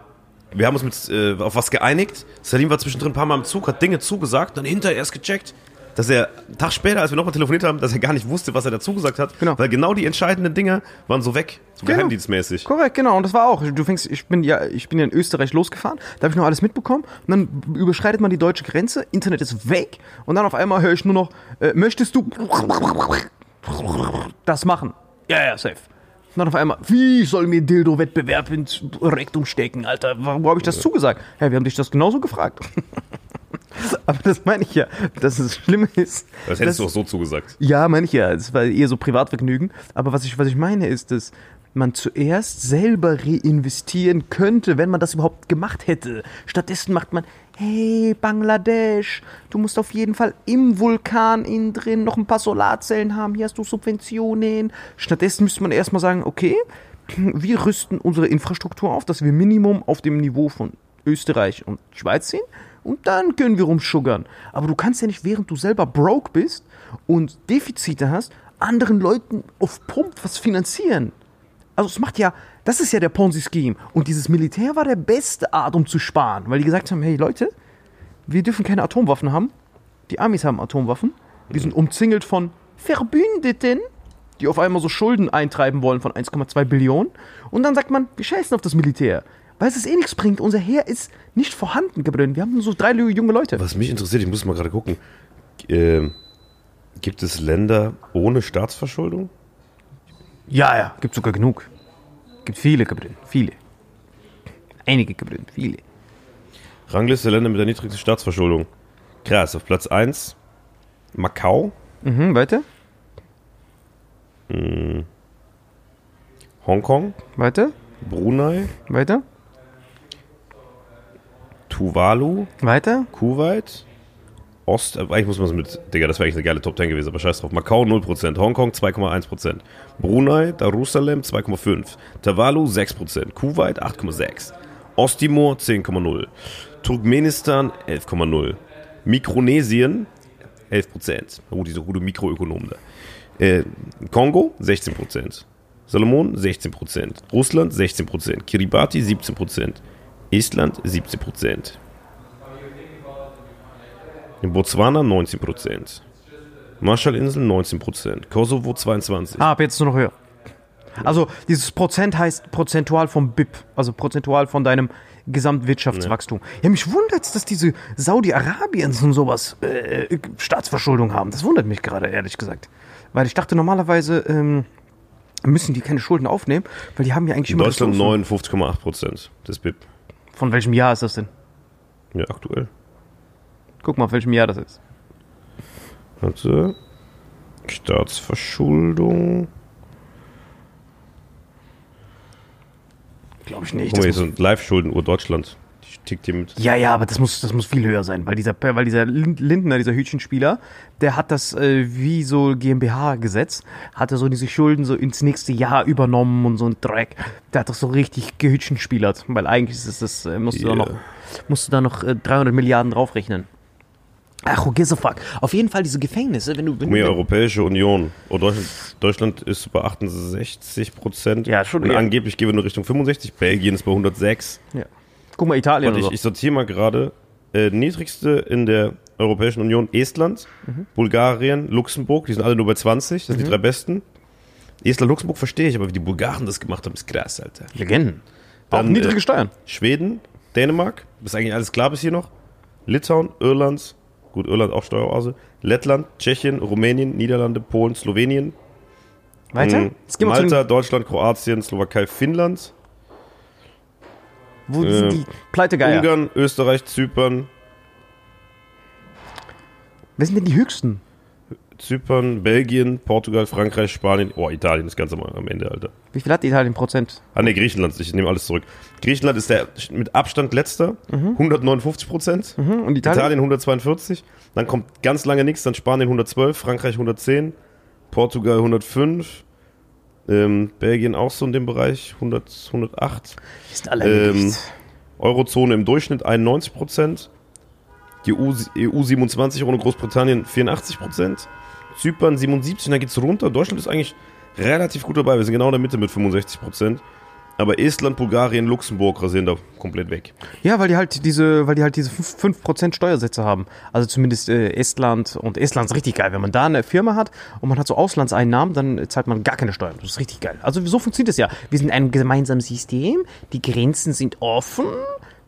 wir haben uns mit, äh, auf was geeinigt. Salim war zwischendrin ein paar Mal im Zug, hat Dinge zugesagt, dann hinterher erst gecheckt, dass er einen Tag später, als wir nochmal telefoniert haben, dass er gar nicht wusste, was er dazu gesagt hat. Genau. Weil genau die entscheidenden Dinge waren so weg, so Genau. geheimdienstmäßig. Korrekt, genau. Und das war auch. Du fängst, ich bin ja, ich bin ja in Österreich losgefahren, da habe ich noch alles mitbekommen. Und dann überschreitet man die deutsche Grenze, Internet ist weg und dann auf einmal höre ich nur noch, äh, möchtest du das machen? Ja, ja, safe. Und dann auf einmal, wie soll mir Dildo-Wettbewerb ins Rektum stecken, Alter? Wo habe ich das zugesagt? Ja, wir haben dich das genauso gefragt. Aber das meine ich ja, dass es schlimm ist. Das hättest dass- du auch so zugesagt. ja, meine ich ja. Es war eher so Privatvergnügen. Aber was ich, was ich meine, ist, dass man zuerst selber reinvestieren könnte, wenn man das überhaupt gemacht hätte. Stattdessen macht man, hey, Bangladesch, du musst auf jeden Fall im Vulkan innen drin noch ein paar Solarzellen haben, hier hast du Subventionen. Stattdessen müsste man erstmal sagen, okay, wir rüsten unsere Infrastruktur auf, dass wir Minimum auf dem Niveau von Österreich und Schweiz sind und dann können wir rumschuggern. Aber du kannst ja nicht, während du selber broke bist und Defizite hast, anderen Leuten auf Pump was finanzieren. Also es macht ja, das ist ja der Ponzi-Scheme. Und dieses Militär war der beste Art, um zu sparen, weil die gesagt haben, hey Leute, wir dürfen keine Atomwaffen haben. Die Amis haben Atomwaffen. Wir sind umzingelt von Verbündeten, die auf einmal so Schulden eintreiben wollen von 1,2 Billionen. Und dann sagt man, wir scheißen auf das Militär. Weil es eh nichts bringt. Unser Heer ist nicht vorhanden, Gabriel. Wir haben nur so drei junge Leute. Was mich interessiert, ich muss mal gerade gucken, ähm, gibt es Länder ohne Staatsverschuldung? Ja, ja, gibt sogar genug. Gibt viele, Gabriel. Viele. Einige, Gabriel. Viele. Rangliste der Länder mit der niedrigsten Staatsverschuldung. Krass, auf Platz 1 Macau, Mhm, weiter? Hongkong, Weiter? Brunei, Weiter? Tuvalu, Weiter? Kuwait, Ost, äh, eigentlich muss man es mit, Digga, das wäre eigentlich eine geile Top 10 gewesen, aber scheiß drauf. Macau 0%, Hongkong 2,1%, Brunei, Darussalem 2,5%, Tuvalu 6%, Kuwait 8,6%, Osttimor 10,0%, Turkmenistan 11,0%, Mikronesien 11%. Oh, diese gute Mikroökonomen da. Äh, Kongo 16%, Salomon 16%, Russland 16%, Kiribati 17%, Estland 17%. In Botswana 19%. Marshallinseln 19%. Kosovo 22%. Ah, ab jetzt nur noch höher. Also dieses Prozent heißt prozentual vom BIP, also prozentual von deinem Gesamtwirtschaftswachstum. Ja, mich wundert dass diese Saudi-Arabiens und sowas äh, Staatsverschuldung haben. Das wundert mich gerade, ehrlich gesagt. Weil ich dachte, normalerweise ähm, müssen die keine Schulden aufnehmen, weil die haben ja eigentlich In immer Deutschland Ressourcen. 59,8% des BIP. Von welchem Jahr ist das denn? Ja, aktuell. Guck mal, auf welchem Jahr das ist. Warte. Staatsverschuldung. Glaube ich nicht. Guck mal, hier sind Live-Schulden-Uhr Deutschland. Die tickt hier mit. ja, ja, aber das muss, das muss viel höher sein, weil dieser, weil dieser Lin- Lindner, dieser Hütchenspieler, der hat das äh, wie so GmbH-Gesetz, hat er so diese Schulden so ins nächste Jahr übernommen und so ein Dreck. Der hat doch so richtig gehütchenspielert, weil eigentlich ist das, äh, musst du da Yeah. noch, musst du da noch äh, 300 Milliarden draufrechnen. Ach, who gives a fuck. Auf jeden Fall diese Gefängnisse, wenn du, wenn du Europäische Union. Oh, Deutschland, Deutschland ist bei 68 Prozent. Ja, schon Und eher. angeblich gehen wir nur Richtung 65. Belgien ist bei 106. ja. Guck mal, Italien Warte, ich, so. ich sortiere mal gerade. Äh, niedrigste in der Europäischen Union Estland, Mhm. Bulgarien, Luxemburg. Die sind alle nur bei 20. Das sind die drei besten. Estland, Luxemburg verstehe ich, aber wie die Bulgaren das gemacht haben, ist krass, Alter. Legenden. Auch Dann, niedrige äh, Steuern. Schweden, Dänemark, ist eigentlich alles klar bis hier noch. Litauen, Irland, gut, Irland auch Steueroase. Lettland, Tschechien, Rumänien, Niederlande, Polen, Slowenien. Weiter? Mhm. Malta, Deutschland, Kroatien, Slowakei, Finnland, wo äh, sind die Pleitegeier? Ungarn, Österreich, Zypern, Wer sind denn die höchsten? Zypern, Belgien, Portugal, Frankreich, Spanien, oh, Italien ist ganz am, am Ende, Alter. Wie viel hat Italien Prozent? Ah, ne, Griechenland, ich nehme alles zurück. Griechenland ist der mit Abstand letzter, 159 Prozent. Mhm. Und Italien? Italien 142. Dann kommt ganz lange nichts, dann Spanien 112, Frankreich 110, Portugal 105, ähm, Belgien auch so in dem Bereich, 100, 108. Die sind alle Ähm. Eurozone im Durchschnitt 91 Prozent. Die EU, EU 27 ohne Großbritannien 84 Prozent. Zypern 77, dann geht's runter. Deutschland ist eigentlich relativ gut dabei. Wir sind genau in der Mitte mit 65 Prozent. Aber Estland, Bulgarien, Luxemburg rasieren da komplett weg. Ja, weil die halt diese, weil die halt diese 5%, 5 Steuersätze haben. Also zumindest äh, Estland und Estland ist richtig geil. Wenn man da eine Firma hat und man hat so Auslandseinnahmen, dann zahlt man gar keine Steuern. Das ist richtig geil. Also so funktioniert es ja. Wir sind in einem gemeinsamen System, die Grenzen sind offen,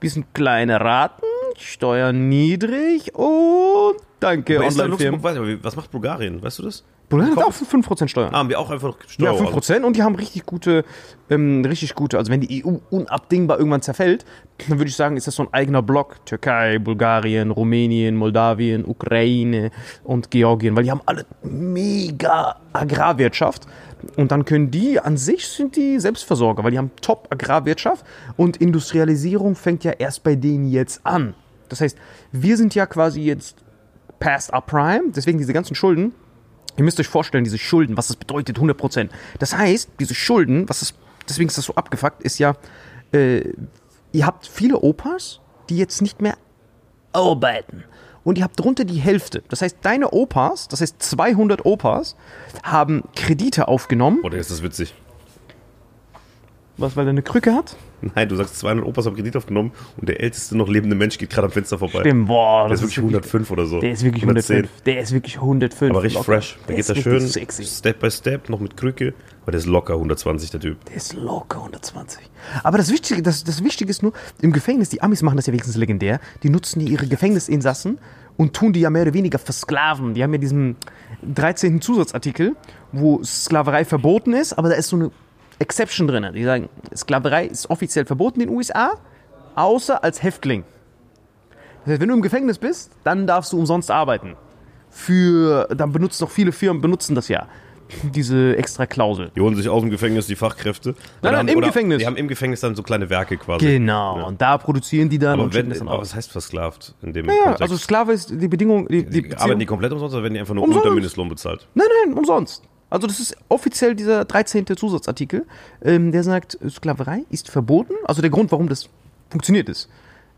wir sind kleine Raten, Steuern niedrig und danke, Online-Firmen. Was macht Bulgarien? Weißt du das? Bulgarien hat auch 5% Steuern. Ah, haben wir auch einfach Ja, Steuer. 5% und die haben richtig gute, ähm, richtig gute, also wenn die EU unabdingbar irgendwann zerfällt, dann würde ich sagen, ist das so ein eigener Block. Türkei, Bulgarien, Rumänien, Moldawien, Ukraine und Georgien, weil die haben alle mega Agrarwirtschaft. Und dann können die an sich sind die Selbstversorger, weil die haben top Agrarwirtschaft und Industrialisierung fängt ja erst bei denen jetzt an. Das heißt, wir sind ja quasi jetzt past our prime, deswegen diese ganzen Schulden, Ihr müsst euch vorstellen, diese Schulden, was das bedeutet, 100%. Das heißt, diese Schulden, was das, deswegen ist das so abgefuckt, ist ja, äh, ihr habt viele Opas, die jetzt nicht mehr arbeiten. Und ihr habt drunter die Hälfte. Das heißt, deine Opas, das heißt 200 Opas, haben Kredite aufgenommen. Oder ist das witzig? Was, weil er eine Krücke hat? Nein, du sagst 200 Opas haben Kredit aufgenommen und der älteste noch lebende Mensch geht gerade am Fenster vorbei. Stimmt, boah. Der ist wirklich 105 oder so. Der ist wirklich 110. 105. Der ist wirklich 105. Aber richtig locker. fresh. Da Der geht er schön Sexy. Step by Step, noch mit Krücke. Aber der ist locker 120, der Typ. Der ist locker 120. Aber das Wichtige, das, das Wichtige ist nur, im Gefängnis, die Amis machen das ja wenigstens legendär, die nutzen ja ihre Gefängnisinsassen und tun die ja mehr oder weniger versklaven. Die haben ja diesen 13. Zusatzartikel, wo Sklaverei verboten ist, aber da ist so eine Exception drin. Die sagen, Sklaverei ist offiziell verboten in den USA, außer als Häftling. Das heißt, wenn du im Gefängnis bist, dann darfst du umsonst arbeiten. Für, dann benutzen noch viele Firmen benutzen das ja. diese extra Klausel. Die holen sich aus dem Gefängnis die Fachkräfte. Nein, nein, im Gefängnis. Die haben im Gefängnis dann so kleine Werke quasi. Genau. Ja. Und da produzieren die dann Aber, und wenn, das dann aber was heißt versklavt in dem Ja, Kontext? also Sklave ist die Bedingung, die, die die arbeiten die komplett umsonst oder werden die einfach nur unter Mindestlohn bezahlt? Nein, nein, umsonst. Also das ist offiziell dieser 13. Zusatzartikel, ähm, der sagt, Sklaverei ist verboten. Also der Grund, warum das funktioniert ist.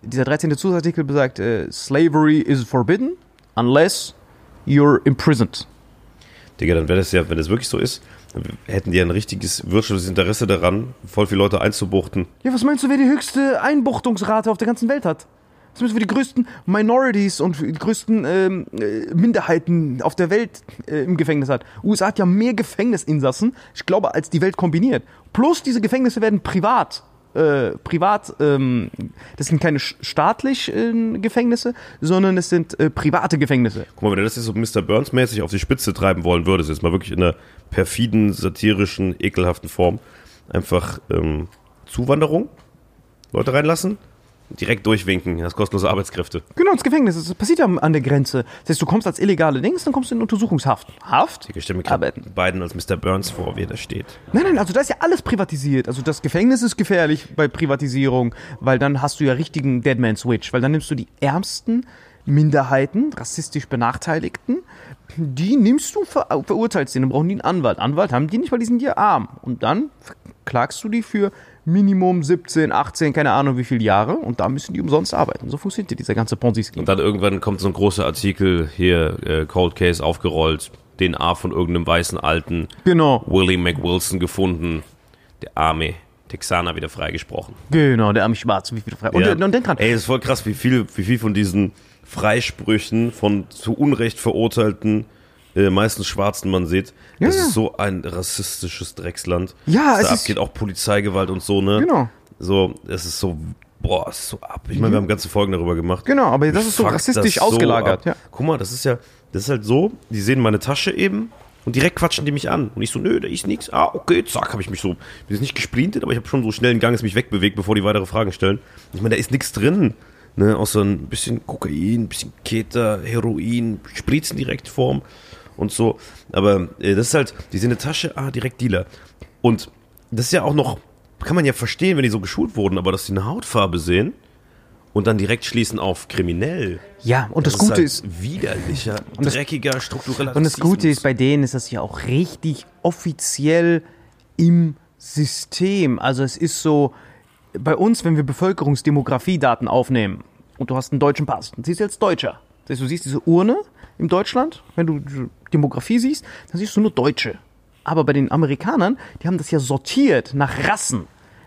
Dieser 13. Zusatzartikel besagt, äh, Slavery is forbidden unless you're imprisoned. Digga, dann wäre das ja, wenn das wirklich so ist, dann hätten die ja ein richtiges wirtschaftliches Interesse daran, voll viele Leute einzubuchten. Ja, was meinst du, wer die höchste Einbuchtungsrate auf der ganzen Welt hat? Meinst du, wer die größten Minorities und die größten ähm, äh, Minderheiten auf der Welt äh, im Gefängnis hat? USA hat ja mehr Gefängnisinsassen, ich glaube, als die Welt kombiniert. Plus diese Gefängnisse werden privat. Äh, privat, ähm, das sind keine sch- staatlich äh, Gefängnisse, sondern es sind äh, private Gefängnisse. Guck mal, wenn du das jetzt so Mr. Burns-mäßig auf die Spitze treiben wollen würdest, jetzt mal wirklich in einer perfiden, satirischen, ekelhaften Form, einfach ähm, Zuwanderung, Leute reinlassen, direkt durchwinken, das kostenlose Arbeitskräfte. Genau, ins Gefängnis. Das passiert ja an der Grenze. Das heißt, du kommst als illegale Dings, dann kommst du in Untersuchungshaft. Haft? Ich stelle mir gerade Arbeiten. Biden als Mr. Burns vor, wie er da steht. Nein, nein, also da ist ja alles privatisiert. Also das Gefängnis ist gefährlich bei Privatisierung, weil dann hast du ja richtigen Deadman Switch, weil dann nimmst du die ärmsten Minderheiten, rassistisch Benachteiligten, die nimmst du, ver verurteilst die, dann brauchen die einen Anwalt. Anwalt haben die nicht, weil die sind ja arm. Und dann klagst du die für Minimum 17, 18, keine Ahnung wie viele Jahre und da müssen die umsonst arbeiten. So funktioniert dieser ganze Ponzi-Scheme. Und dann irgendwann kommt so ein großer Artikel hier, äh, Cold Case aufgerollt, DNA von irgendeinem weißen Alten, Genau, Willie McWilson gefunden, der arme Texaner wieder freigesprochen. genau, der arme Schwarze, wie viel frei. Und, Ja. und denk dran, Ey, ist voll krass, wie viel, wie viel von diesen Freisprüchen von zu Unrecht verurteilten, äh, meistens Schwarzen man sieht. Ja, das ja. ist so ein rassistisches Drecksland. Ja, es da ist- abgeht, auch Polizeigewalt und so, ne? Genau. So, es ist so, boah, ist so ab. Ich meine, wir haben ganze Folgen darüber gemacht. Genau, aber das ist so rassistisch das ausgelagert, ja. Guck mal, das ist ja, das ist halt so, die sehen meine Tasche eben und direkt quatschen die mich an. Und ich so, nö, da ist nichts. Ah, okay, zack, habe ich mich so, bin jetzt nicht gesprintet, aber ich habe schon so schnell einen Gang, es mich wegbewegt, bevor die weitere Fragen stellen. Ich meine, da ist nichts drin. Ne, außer ein bisschen Kokain, ein bisschen Keter, Heroin, Spritzendirektform und so. Aber äh, das ist halt, die sehen eine Tasche, ah, direkt Dealer. Und das ist ja auch noch, kann man ja verstehen, wenn die so geschult wurden, aber dass die eine Hautfarbe sehen und dann direkt schließen auf kriminell. Ja, und das, Gute halt ist, widerlicher, das- dreckiger, struktureller Und das Gute ist, bei denen ist das ja auch richtig offiziell im System. Also es ist so, bei uns, wenn wir Bevölkerungsdemografiedaten aufnehmen und du hast einen deutschen Pass, dann siehst du als Deutscher. Das heißt, du siehst diese Urne in Deutschland, wenn du Demografie siehst, dann siehst du nur Deutsche. Aber bei den Amerikanern, die haben das ja sortiert nach Rassen.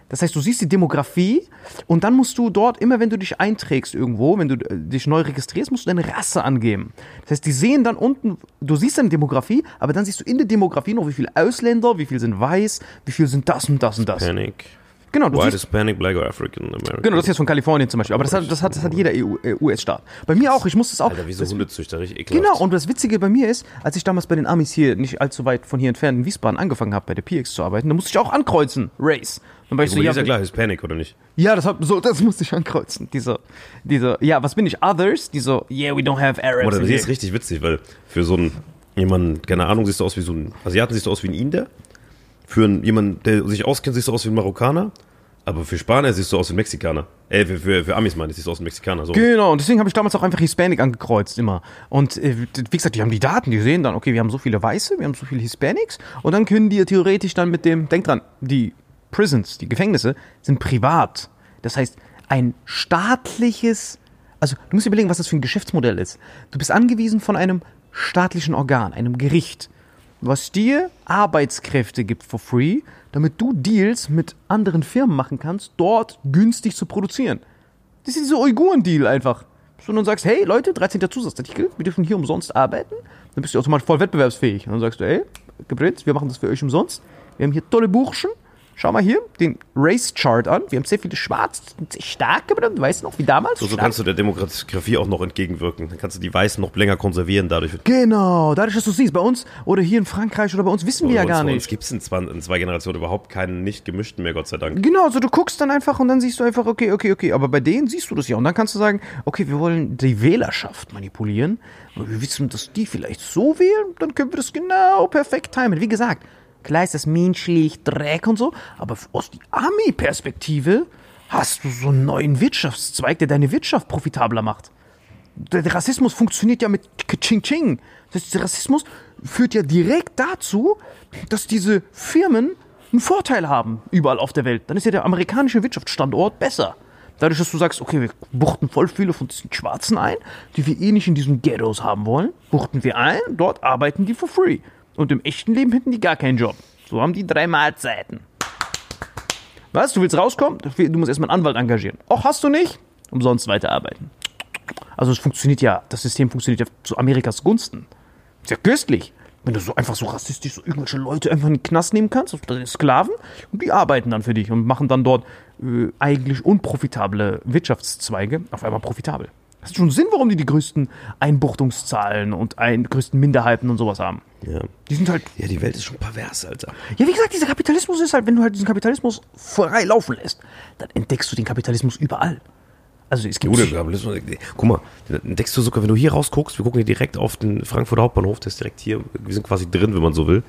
Das heißt, du siehst die Demografie und dann musst du dort, immer wenn du dich einträgst irgendwo, wenn du äh, dich neu registrierst, musst du deine Rasse angeben. Das heißt, die sehen dann unten, du siehst deine Demografie, aber dann siehst du in der Demografie noch, wie viele Ausländer, wie viel sind weiß, wie viel sind das und das und das. Hispanic. Genau, du White, siehst, Hispanic, Black or African American. genau, das ist jetzt von Kalifornien zum Beispiel, aber das hat, das hat, das hat jeder äh, US-Staat. Bei mir auch, ich muss das auch. Alter, wie so Hundezüchter, richtig ekelhaft. Genau, und das Witzige bei mir ist, als ich damals bei den Amis hier, nicht allzu weit von hier entfernt in Wiesbaden angefangen habe, bei der PX zu arbeiten, da musste ich auch ankreuzen, Race. Dann war ich so, so, ja, ist ja klar, Hispanic, oder nicht? ja, das, hab, so, das musste ich ankreuzen. Dieser, dieser, ja, was bin ich? Others? Die so, yeah, we don't have Arabs. Oder in das ist richtig witzig, weil für so einen, jemanden, keine Ahnung, siehst du aus wie so ein, Asiaten siehst du aus wie ein Inder. Für einen, jemanden, der sich auskennt, siehst du aus wie ein Marokkaner. Aber für Spanier siehst du aus wie ein Mexikaner. Äh, für, für, für Amis meine ich, siehst du aus wie ein Mexikaner. So. Genau, und deswegen habe ich damals auch einfach Hispanic angekreuzt immer. Und äh, wie gesagt, die haben die Daten, die sehen dann, okay, wir haben so viele Weiße, wir haben so viele Hispanics und dann können die ja theoretisch dann mit dem, denk dran, die Prisons, die Gefängnisse sind privat. Das heißt, ein staatliches, also du musst dir überlegen, was das für ein Geschäftsmodell ist. Du bist angewiesen von einem staatlichen Organ, einem Gericht, was dir Arbeitskräfte gibt for free, damit du Deals mit anderen Firmen machen kannst, dort günstig zu produzieren. Das ist dieser Uiguren-Deal einfach. Du dann sagst, hey Leute, 13. Zusatzartikel, wir dürfen hier umsonst arbeiten. Dann bist du automatisch voll wettbewerbsfähig. Und dann sagst du, ey, Gebrennt, wir machen das für euch umsonst. Wir haben hier tolle Burschen, Schau mal hier den Race Chart an. Wir haben sehr viele Schwarz, sind sehr stark, aber dann weißt du noch, wie damals. So, so kannst du der Demografie auch noch entgegenwirken. Dann kannst du die Weißen noch länger konservieren. Dadurch Genau, dadurch, dass du siehst, bei uns oder hier in Frankreich oder bei uns wissen wir ja gar Uns nicht. gibt es in, zwei- in zwei Generationen überhaupt keinen nicht gemischten mehr, Gott sei Dank. Genau, also du guckst dann einfach und dann siehst du einfach, okay, okay, okay, aber bei denen siehst du das ja. Und dann kannst du sagen, okay, wir wollen die Wählerschaft manipulieren. Und wir wissen, dass die vielleicht so wählen, dann können wir das genau perfekt timen. Wie gesagt, klar ist das menschlich, Dreck und so, aber aus der Army-Perspektive hast du so einen neuen Wirtschaftszweig, der deine Wirtschaft profitabler macht. Der, Rassismus funktioniert ja mit Ching-Ching. Das heißt, der Rassismus führt ja direkt dazu, dass diese Firmen einen Vorteil haben überall auf der Welt. Dann ist ja der amerikanische Wirtschaftsstandort besser. Dadurch, dass du sagst, okay, wir buchten voll viele von diesen Schwarzen ein, die wir eh nicht in diesen Ghettos haben wollen, buchten wir ein, dort arbeiten die for free. Und im echten Leben hätten die gar keinen Job. So haben die drei Mahlzeiten. Was? Du willst rauskommen? Du musst erstmal einen Anwalt engagieren. Och, hast du nicht? Umsonst weiterarbeiten. Also es funktioniert ja, das System funktioniert ja zu Amerikas Gunsten. Ist ja köstlich. Wenn du so einfach so rassistisch so irgendwelche Leute einfach in den Knast nehmen kannst, sind Sklaven, und die arbeiten dann für dich und machen dann dort äh, eigentlich unprofitable Wirtschaftszweige auf einmal profitabel. Das schon Sinn, warum die die größten Einbuchtungszahlen und ein, größten Minderheiten und sowas haben. Ja. Die sind halt ja, die Welt ist schon pervers, Alter. ja, wie gesagt, dieser Kapitalismus ist halt, wenn du halt diesen Kapitalismus frei laufen lässt, dann entdeckst du den Kapitalismus überall. Also es gibt Kapitalismus. Guck mal, entdeckst du sogar, wenn du hier rausguckst, wir gucken hier direkt auf den Frankfurter Hauptbahnhof, der ist direkt hier, wir sind quasi drin, wenn man so will.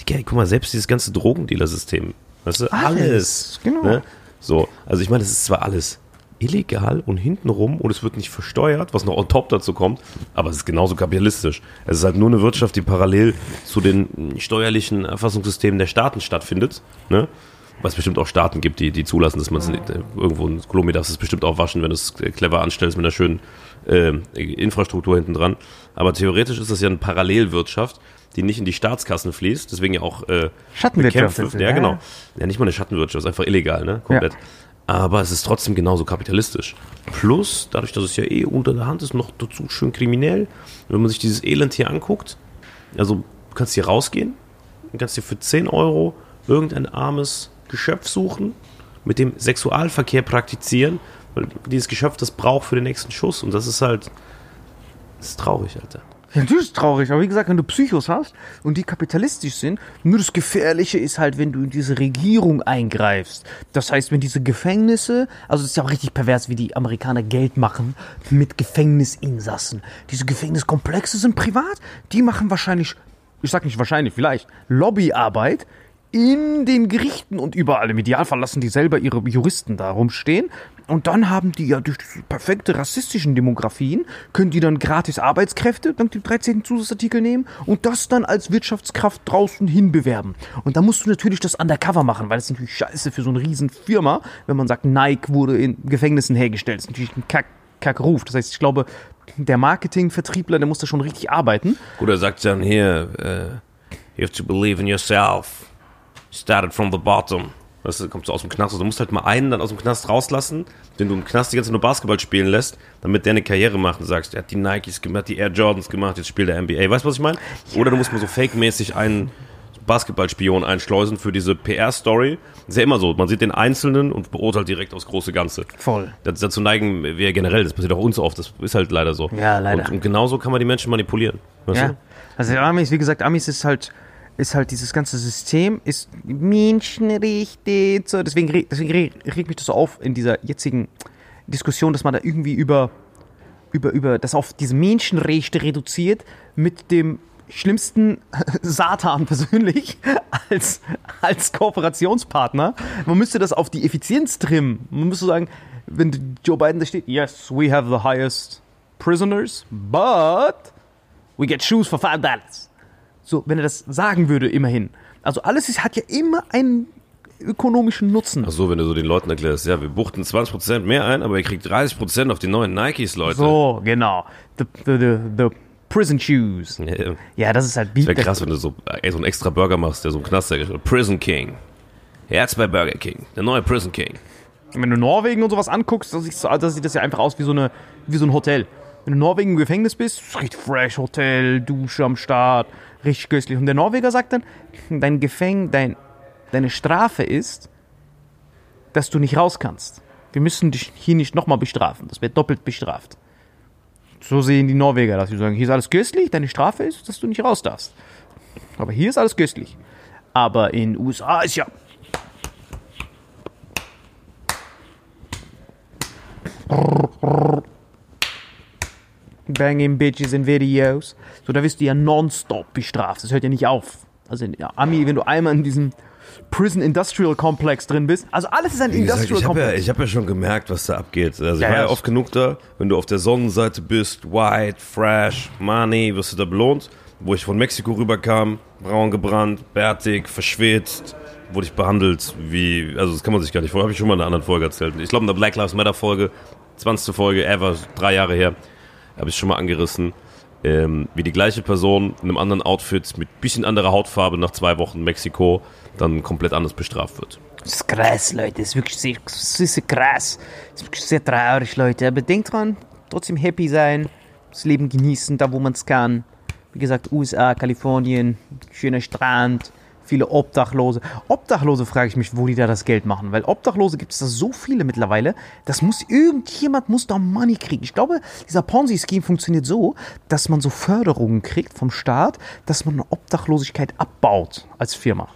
Digga, guck mal, selbst dieses ganze Drogendealer-System, weißt du, Alles, alles. genau. Ne? So, also ich meine, das ist zwar alles illegal und hintenrum und es wird nicht versteuert, was noch on top dazu kommt, aber es ist genauso kapitalistisch. Es ist halt nur eine Wirtschaft, die parallel zu den steuerlichen Erfassungssystemen der Staaten stattfindet, ne? Was bestimmt auch Staaten gibt, die, die zulassen, dass man es äh, irgendwo in Kolumbien darfst du es bestimmt auch waschen, wenn du es äh, clever anstellst mit einer schönen äh, Infrastruktur hinten dran. Aber theoretisch ist das ja eine Parallelwirtschaft, die nicht in die Staatskassen fließt, deswegen ja auch äh, Schattenwirtschaft bekämpft wird. Ja, ja. genau. Ja, nicht mal eine Schattenwirtschaft, ist einfach illegal, ne? Komplett. Aber es ist trotzdem genauso kapitalistisch. Plus, dadurch, dass es ja eh unter der Hand ist, noch dazu schön kriminell. Wenn man sich dieses Elend hier anguckt, also du kannst hier rausgehen und kannst dir für 10 Euro irgendein armes Geschöpf suchen, mit dem Sexualverkehr praktizieren, weil dieses Geschöpf das braucht für den nächsten Schuss. Und das ist halt, das ist traurig, Alter. Natürlich ist es traurig, aber wie gesagt, wenn du Psychos hast und die kapitalistisch sind, nur das Gefährliche ist halt, wenn du in diese Regierung eingreifst. Das heißt, wenn diese Gefängnisse, also es ist ja auch richtig pervers, wie die Amerikaner Geld machen mit Gefängnisinsassen. Diese Gefängniskomplexe sind privat, die machen wahrscheinlich, ich sag nicht wahrscheinlich, vielleicht, Lobbyarbeit in den Gerichten und überall. Im Idealfall lassen die selber ihre Juristen da rumstehen. Und dann haben die ja durch perfekte rassistischen Demografien, können die dann gratis Arbeitskräfte dank dem 13. Zusatzartikel nehmen und das dann als Wirtschaftskraft draußen hinbewerben. Und da musst du natürlich das undercover machen, weil das ist natürlich scheiße für so eine riesen Firma, wenn man sagt, Nike wurde in Gefängnissen hergestellt. Das ist natürlich ein Kack, Kackruf. Das heißt, ich glaube, der Marketingvertriebler, der muss da schon richtig arbeiten. Gut, er sagt dann hier, uh, you have to believe in yourself. Started from the bottom. Das kommt so aus dem Knast. Also du musst halt mal einen dann aus dem Knast rauslassen, den du im Knast die ganze Zeit nur Basketball spielen lässt, damit der eine Karriere macht und sagst, er hat die Nikes gemacht, die Air Jordans gemacht, jetzt spielt er NBA. Weißt du, was ich meine? Oder du musst mal so fake-mäßig einen Basketballspion einschleusen für diese PR-Story. Ist ja immer so. Man sieht den Einzelnen und beurteilt direkt das große Ganze. Voll. Dazu neigen wir generell. Das passiert auch uns oft. Das ist halt leider so. Ja, leider. Und, und genauso kann man die Menschen manipulieren. Weißt Ja. du? Also Amis, wie gesagt, Amis ist halt, ist halt dieses ganze System, ist menschenrechte, so, deswegen, deswegen re- regt mich das so auf in dieser jetzigen Diskussion, dass man da irgendwie über, über, über, das auf diese Menschenrechte reduziert mit dem schlimmsten Satan persönlich als, als Kooperationspartner. Man müsste das auf die Effizienz trimmen. Man müsste sagen, wenn Joe Biden da steht, yes, we have the highest prisoners, but we get shoes for five dollars. So, wenn er das sagen würde, immerhin. Also alles ist, hat ja immer einen ökonomischen Nutzen. Ach so, wenn du so den Leuten erklärst, ja, wir buchten 20% mehr ein, aber ihr kriegt 30% auf die neuen Nikes, Leute. So, genau. The, the, the, the prison shoes. Ja, ja. Das ist halt wie. Wäre krass, wenn du so, ey, so einen extra Burger machst, der so ein Knast Prison King. Herz bei Burger King. Der neue Prison King. Wenn du Norwegen und sowas anguckst, dann siehst du- da sieht das ja einfach aus wie so, eine, wie so ein Hotel. Wenn du in Norwegen im Gefängnis bist, ist richtig fresh Hotel, Dusche am Start, richtig köstlich. Und der Norweger sagt dann, dein Gefäng, dein deine Strafe ist, dass du nicht raus kannst. Wir müssen dich hier nicht nochmal bestrafen. Das wird doppelt bestraft. So sehen die Norweger das. Sie sagen, hier ist alles köstlich, deine Strafe ist, dass du nicht raus darfst. Aber hier ist alles köstlich. Aber in USA ist ja. Banging Bitches in Videos. So, da wirst du ja nonstop bestraft. Das hört ja nicht auf. Also in ja, Ami, wenn du einmal in diesem Prison Industrial Complex drin bist. Also alles ist ein Wie gesagt, Industrial ich habe ja, Complex. ich hab ja schon gemerkt, was da abgeht. Also Ja, ich war ja ja. oft genug da, wenn du auf der Sonnenseite bist, white, fresh, money, wirst du da belohnt. Wo ich von Mexiko rüberkam, braun gebrannt, bärtig, verschwitzt, wurde ich behandelt wie, also das kann man sich gar nicht vorstellen, habe ich schon mal in einer anderen Folge erzählt. Ich glaube in der Black Lives Matter Folge, 20. Folge ever, drei Jahre her, habe ich schon mal angerissen, ähm, wie die gleiche Person in einem anderen Outfit mit bisschen anderer Hautfarbe nach zwei Wochen Mexiko dann komplett anders bestraft wird. Das ist krass, Leute. Das ist wirklich sehr, sehr krass. Das ist wirklich sehr traurig, Leute. Aber denkt dran, trotzdem happy sein, das Leben genießen, da wo man es kann. Wie gesagt, USA, Kalifornien, schöner Strand, viele Obdachlose. Obdachlose frage ich mich, wo die da das Geld machen. Weil Obdachlose gibt es da so viele mittlerweile. Das muss irgendjemand muss da Money kriegen. Ich glaube, dieser Ponzi-Scheme funktioniert so, dass man so Förderungen kriegt vom Staat, dass man eine Obdachlosigkeit abbaut als Firma.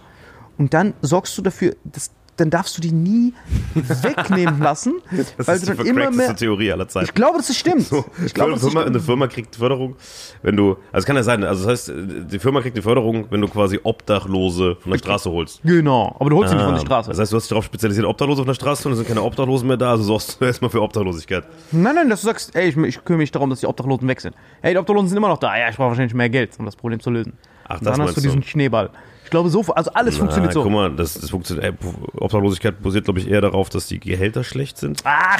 Und dann sorgst du dafür, dass, dann darfst du die nie wegnehmen lassen, Das weil ist du die dann immer mehr. Theorie aller Zeiten. Ich glaube, das stimmt. Ich glaube, eine, Firma, eine Firma kriegt Förderung, wenn du, also kann ja sein, also das heißt, die Firma kriegt die Förderung, wenn du quasi Obdachlose von der Straße holst. Genau, aber du holst sie nicht von der Ah, Straße. Das heißt, du hast dich darauf spezialisiert, Obdachlose von der Straße zu holen, es sind keine Obdachlosen mehr da, also sorgst du erstmal für Obdachlosigkeit. nein, nein, dass du sagst, ey, ich, ich kümmere mich darum, dass die Obdachlosen weg sind. Ey, die Obdachlosen sind immer noch da. Ja, ich brauche wahrscheinlich mehr Geld, um das Problem zu lösen. Ach, Und das dann hast du du. diesen Schneeball. Ich glaube, so, also alles funktioniert Ah, so. Guck mal, das, das funktioniert, ey, Obdachlosigkeit basiert, glaube ich, eher darauf, dass die Gehälter schlecht sind. Ach,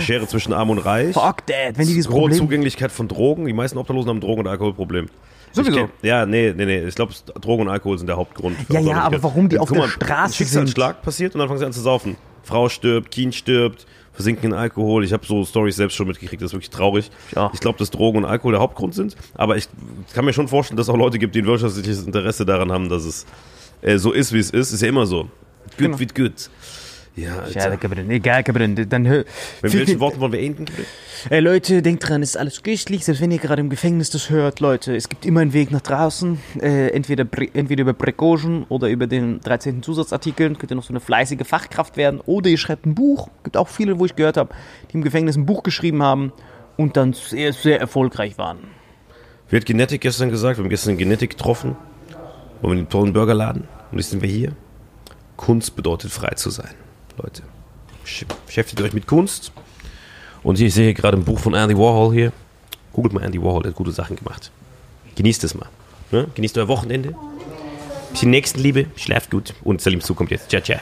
Schere zwischen Arm und Reich. fuck that. Wenn die dieses Hohe Problem. Zugänglichkeit von Drogen. Die meisten Obdachlosen haben Drogen- und Alkoholproblem. Sowieso. Kenn- ja, nee, nee, nee. Ich glaube, Drogen und Alkohol sind der Hauptgrund. für Ja, ja, aber warum die auf Guck der mal, Straße ein Schicksalsschlag passiert und dann fangen sie an zu saufen. Frau stirbt, Kind stirbt, versinken in Alkohol. Ich habe so Stories selbst schon mitgekriegt, das ist wirklich traurig. Ja. Ich glaube, dass Drogen und Alkohol der Hauptgrund sind. Aber ich kann mir schon vorstellen, dass es auch Leute gibt, die ein wirtschaftliches Interesse daran haben, dass es äh, so ist, wie es ist. Ist ja immer so. Good Genau. wird good. Ja, Alter. Ja, Gabriel, egal, Gabriel, dann hör. Mit welchen Worten wollen wir enden? Ey Leute, denkt dran, es ist alles köstlich, selbst wenn ihr gerade im Gefängnis das hört, Leute, es gibt immer einen Weg nach draußen, äh, entweder, entweder über Precaution oder über den 13. Zusatzartikel, könnt ihr noch so eine fleißige Fachkraft werden, oder ihr schreibt ein Buch, gibt auch viele, wo ich gehört habe, die im Gefängnis ein Buch geschrieben haben und dann sehr, sehr erfolgreich waren. Wie hat Genetik gestern gesagt? Wir haben gestern Genetik getroffen. Wollen wir den tollen Burgerladen? Und jetzt sind wir hier. Kunst bedeutet frei zu sein, Leute. Besch- Beschäftigt euch mit Kunst. Und ich sehe gerade ein Buch von Andy Warhol hier. Googelt mal Andy Warhol, der hat gute Sachen gemacht. Genießt es mal. Ne? Genießt euer Wochenende. Bisschen Nächstenliebe, schlaft gut. Und Salim Zu kommt jetzt. Ciao, ciao.